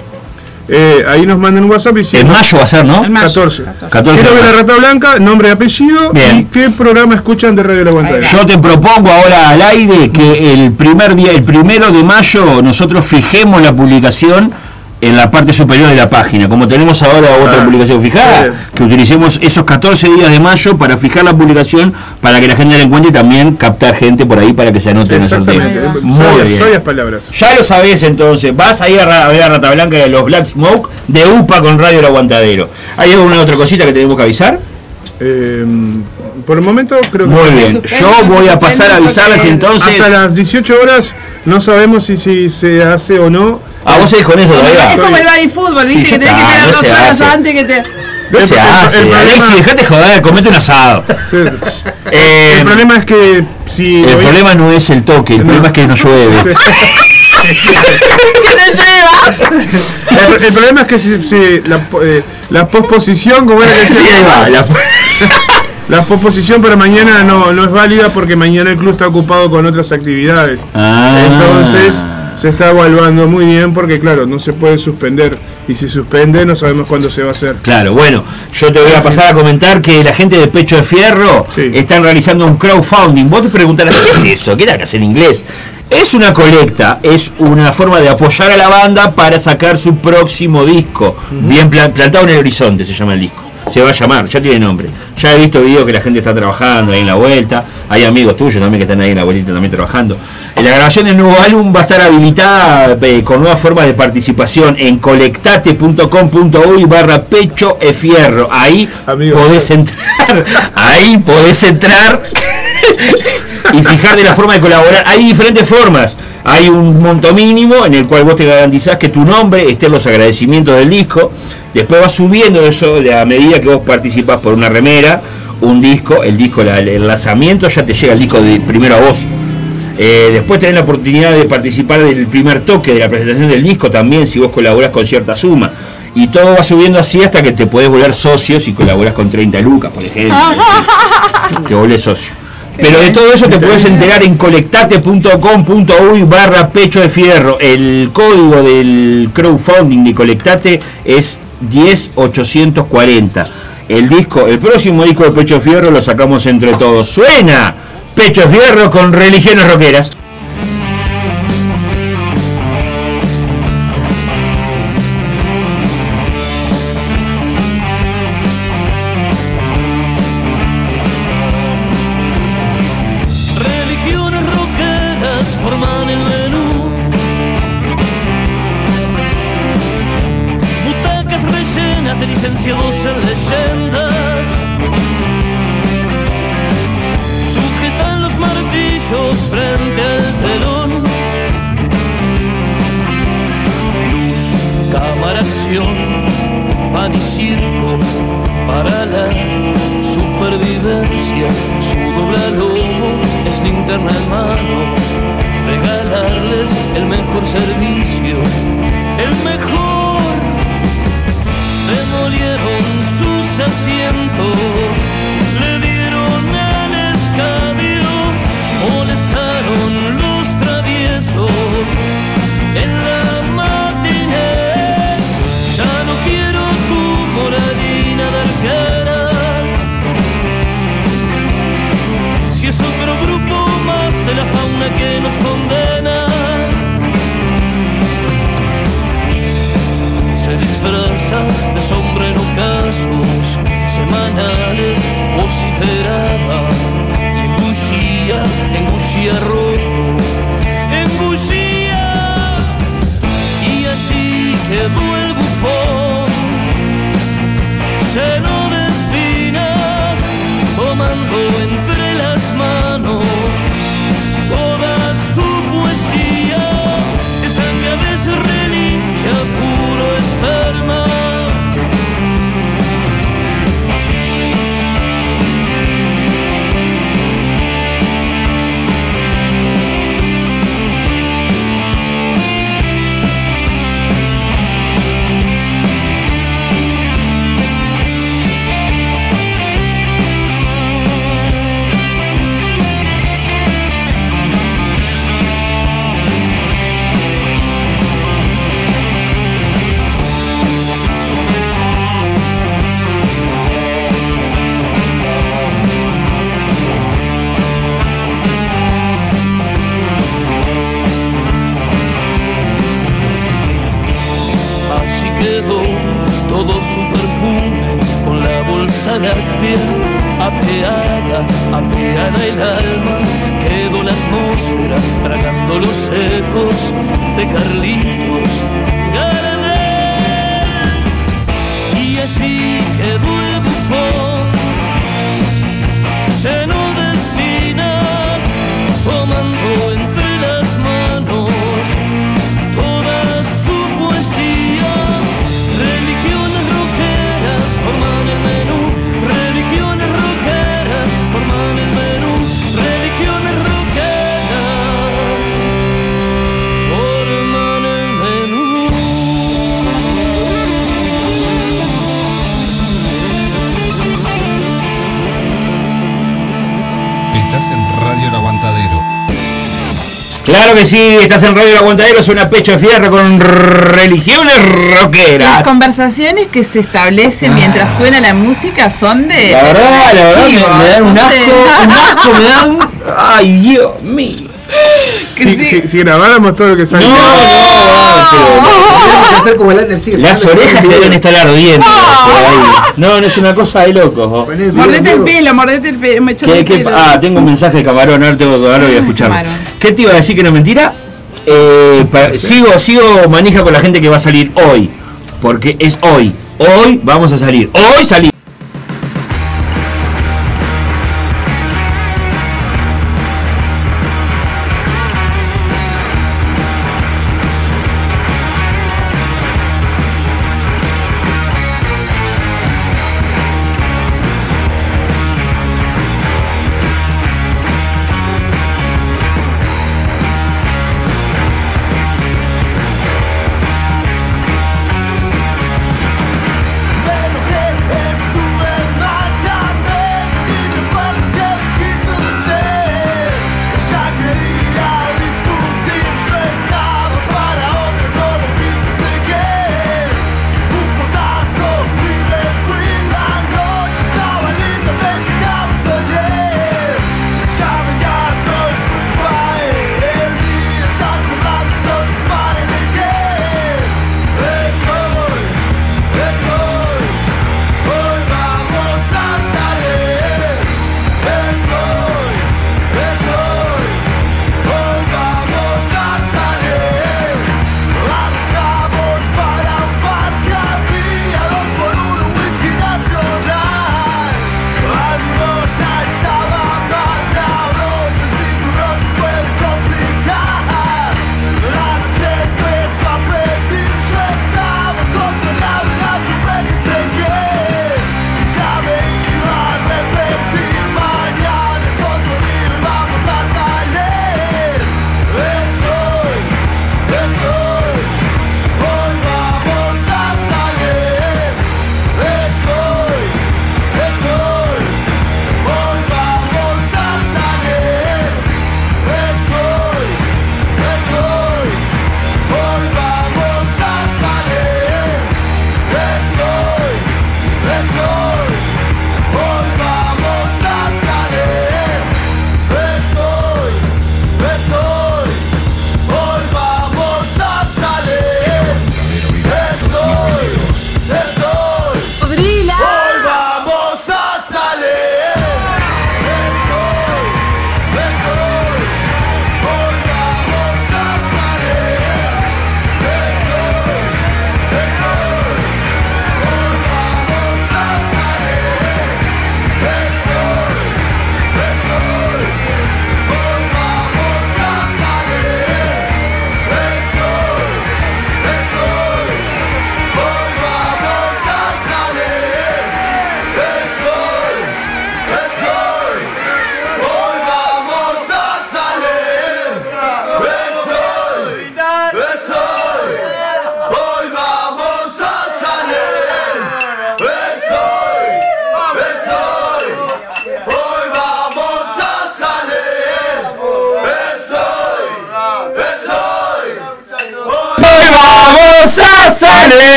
Eh, ahí nos mandan un WhatsApp y En mayo va a ser, ¿no? En mayo. 14. 14. Quiero ver a Rata Blanca, nombre y apellido Bien. y qué programa escuchan de Radio La Aguantadero. Yo te propongo ahora al aire que el primer día, el primero de mayo, nosotros fijemos la publicación en la parte superior de la página. Como tenemos ahora otra Ah, publicación fijada, bien. que utilicemos esos 14 días de mayo para fijar la publicación, para que la gente la encuentre y también captar gente por ahí para que se anote en el sorteo. Exactamente. Muy bien. palabras. Ya lo sabés entonces, vas a ir a, a ver a Rata Blanca de los Black Smoke de UPA con Radio El Aguantadero. ¿Hay alguna otra cosita que tenemos que avisar? Eh, por el momento creo que Muy bien, yo voy a pasar a avisarles entonces. hasta las 18 horas no sabemos si, si se hace o no. Ah, vos seguís con eso Es todavía. como el baby fútbol, ¿viste? Sí, que tenés que esperar no dos se horas hace. antes que te. No El- se el- hace, el Alexis, dejate joder, comete un asado. Sí. Eh, el problema es que si el hoy- problema no es el toque, el problema es que no llueve. Sí. que el, el problema es que si, si la, po- eh, la posposición, como era que Sí, decía, ahí va, la- la posposición para mañana no, no es válida porque mañana el club está ocupado con otras actividades. Ah. Entonces se está evaluando muy bien porque claro, no se puede suspender y si suspende no sabemos cuándo se va a hacer. Claro, bueno, yo te voy a pasar a comentar que la gente de Pecho de Fierro Sí. están realizando un crowdfunding. Vos te preguntarás, ¿qué es eso? ¿Qué era que hacer en inglés? Es una colecta, es una forma de apoyar a la banda para sacar su próximo disco. Bien pla- plantado en el horizonte se llama el disco. Se va a llamar, ya tiene nombre. Ya he visto videos que la gente está trabajando ahí en la vuelta. Hay amigos tuyos también que están ahí en la vuelta también trabajando. La grabación del nuevo álbum va a estar habilitada eh, con nuevas formas de participación en colectate.com.uy barra pecho e fierro. Ahí podés entrar. Ahí podés entrar y fijar de la forma de colaborar. Hay diferentes formas. Hay un monto mínimo en el cual vos te garantizás que tu nombre esté en los agradecimientos del disco. Después vas subiendo eso a medida que vos participás por una remera, un disco, el disco, la- el enlazamiento, ya te llega el disco de, primero a vos. Eh, después tenés la oportunidad de participar del primer toque de la presentación del disco también si vos colaborás con cierta suma. Y todo va subiendo así hasta que te podés volver socio si colaborás con 30 lucas, por ejemplo. te volvés socio. Pero de todo eso te puedes enterar en colectate.com.uy barra pecho de fierro. El código del crowdfunding de Colectate es 10840. El disco, el próximo disco de Pecho de Fierro lo sacamos entre todos. Suena Pecho de Fierro con religiones rockeras. De Carlitos Claro que sí, estás en Radio El Aguantadero, suena pecho de fierro con religiones Las rockeras. conversaciones que se establecen mientras suena la música son de. La verdad, la verdad, me, dan un de- asco, un asco, me dan. Ay, Dios mío. Si, si- si grabáramos todo lo que sale. No, Tenemos que hacer como el Ander sigue Las orejas deben estar ardiendo. No, no es una cosa de locos. Mordete el pelo, mordete el pelo, me ¿Qué, el qué- pelo. ah, tengo un mensaje de camarón, ahora tengo ahora voy a. Camarón. ¿Qué te iba a decir que no es mentira? Eh, sigo, sigo manija con la gente que va a salir hoy. Porque es hoy. Hoy vamos a salir. Hoy salimos.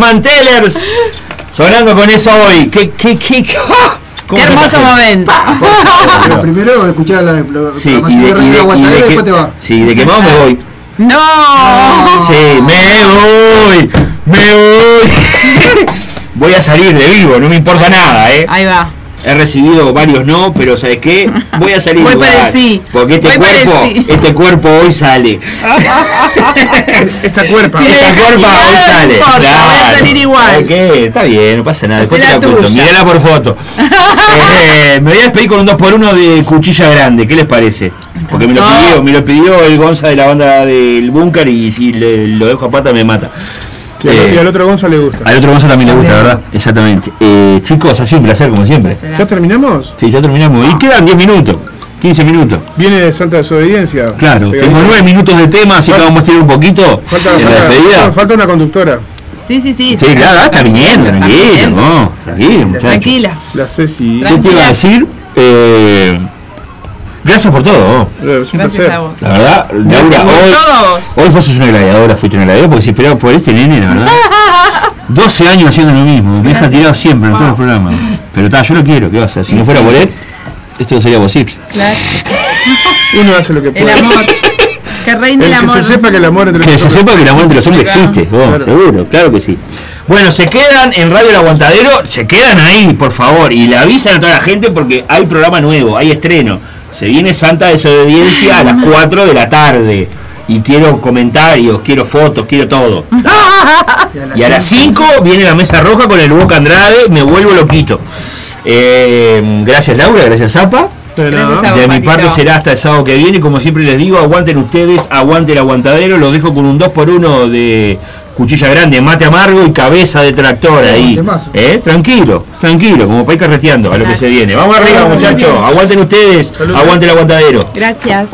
Favor! Desmantelers. Sonando con eso hoy. ¿Qué, qué, qué, qué, ¡Ah! ¿Cómo Qué hermoso momento. Pero primero escuchar la, Sí, y de, de y de- y de que- después te va. sí, de quemado me voy. No. Sí, me voy, me voy. voy a salir de vivo, no me importa nada, ¿eh? Ahí va. He recibido varios no, pero ¿sabes qué? Voy a salir Voy igual, para el sí. Porque este Voy para el cuerpo, sí. este cuerpo hoy sale. Esta cuerpa. Esta cuerpo nada hoy sale. importa, voy a salir igual. Está bien, no pasa nada. Después te la la cuento. tuya. Mirala por foto. Eh, me voy a despedir con un 2x1 de cuchilla grande. ¿Qué les parece? Porque me lo No. pidió, me lo pidió el Gonza de la banda del búnker y si le- lo dejo a pata me mata. Y al- Eh, y al otro Gonza le gusta. al otro Gonza también le gusta, ¿verdad? Exactamente. Eh, chicos, ha sido un placer como siempre. ¿Ya terminamos? Sí, ya terminamos. Y quedan 10 minutos, 15 minutos. Viene de Santa Desobediencia. Claro, tengo 9 minutos de tema, así que vamos a tirar un poquito Falta, en la falta- despedida. falta una conductora. Sí, sí, sí. Sí, claro, está viniendo, Está tranquilo, no, tranquilo, muchachos. Tranquila. La Ceci. ¿Qué te iba a decir? Eh, gracias por todo. Eh, Es un Gracias placer. a vos. La verdad, Laura, hoy, todos. hoy vos sos una gladiadora, fuiste una gladiadora porque si esperaba por este nene, la verdad. 12 años haciendo lo mismo, me deja tirado siempre en todos los programas. Pero está, yo lo quiero, ¿qué va a hacer? Si no fuera por él, esto no sería posible. Claro. Uno hace lo que El puede. amor. Que reine el, El que amor. se sepa que el amor entre Que los se hombres- sepa que el amor entre los hombres existe, vos, Claro. seguro, claro que sí. Bueno, se quedan en Radio El Aguantadero, se quedan ahí, por favor, y le avisan a toda la gente porque hay programa nuevo, hay estreno. Se viene Santa Desobediencia a las 4 de la tarde. Y quiero comentarios, quiero fotos, quiero todo. Y a las 5 viene la mesa roja con el Boca Andrade, me vuelvo loquito. Eh, gracias Laura, gracias Zapa. De. Gracias mi parte será hasta el sábado que viene. Como siempre les digo, aguanten ustedes, aguante el aguantadero. Los dejo con un 2x1 de cuchilla grande, mate amargo y cabeza de tractor ahí. ¿Eh? Tranquilo, tranquilo, como para ir carreteando a lo que se viene. Vamos arriba, muchachos. Aguanten ustedes, aguante el aguantadero. Gracias.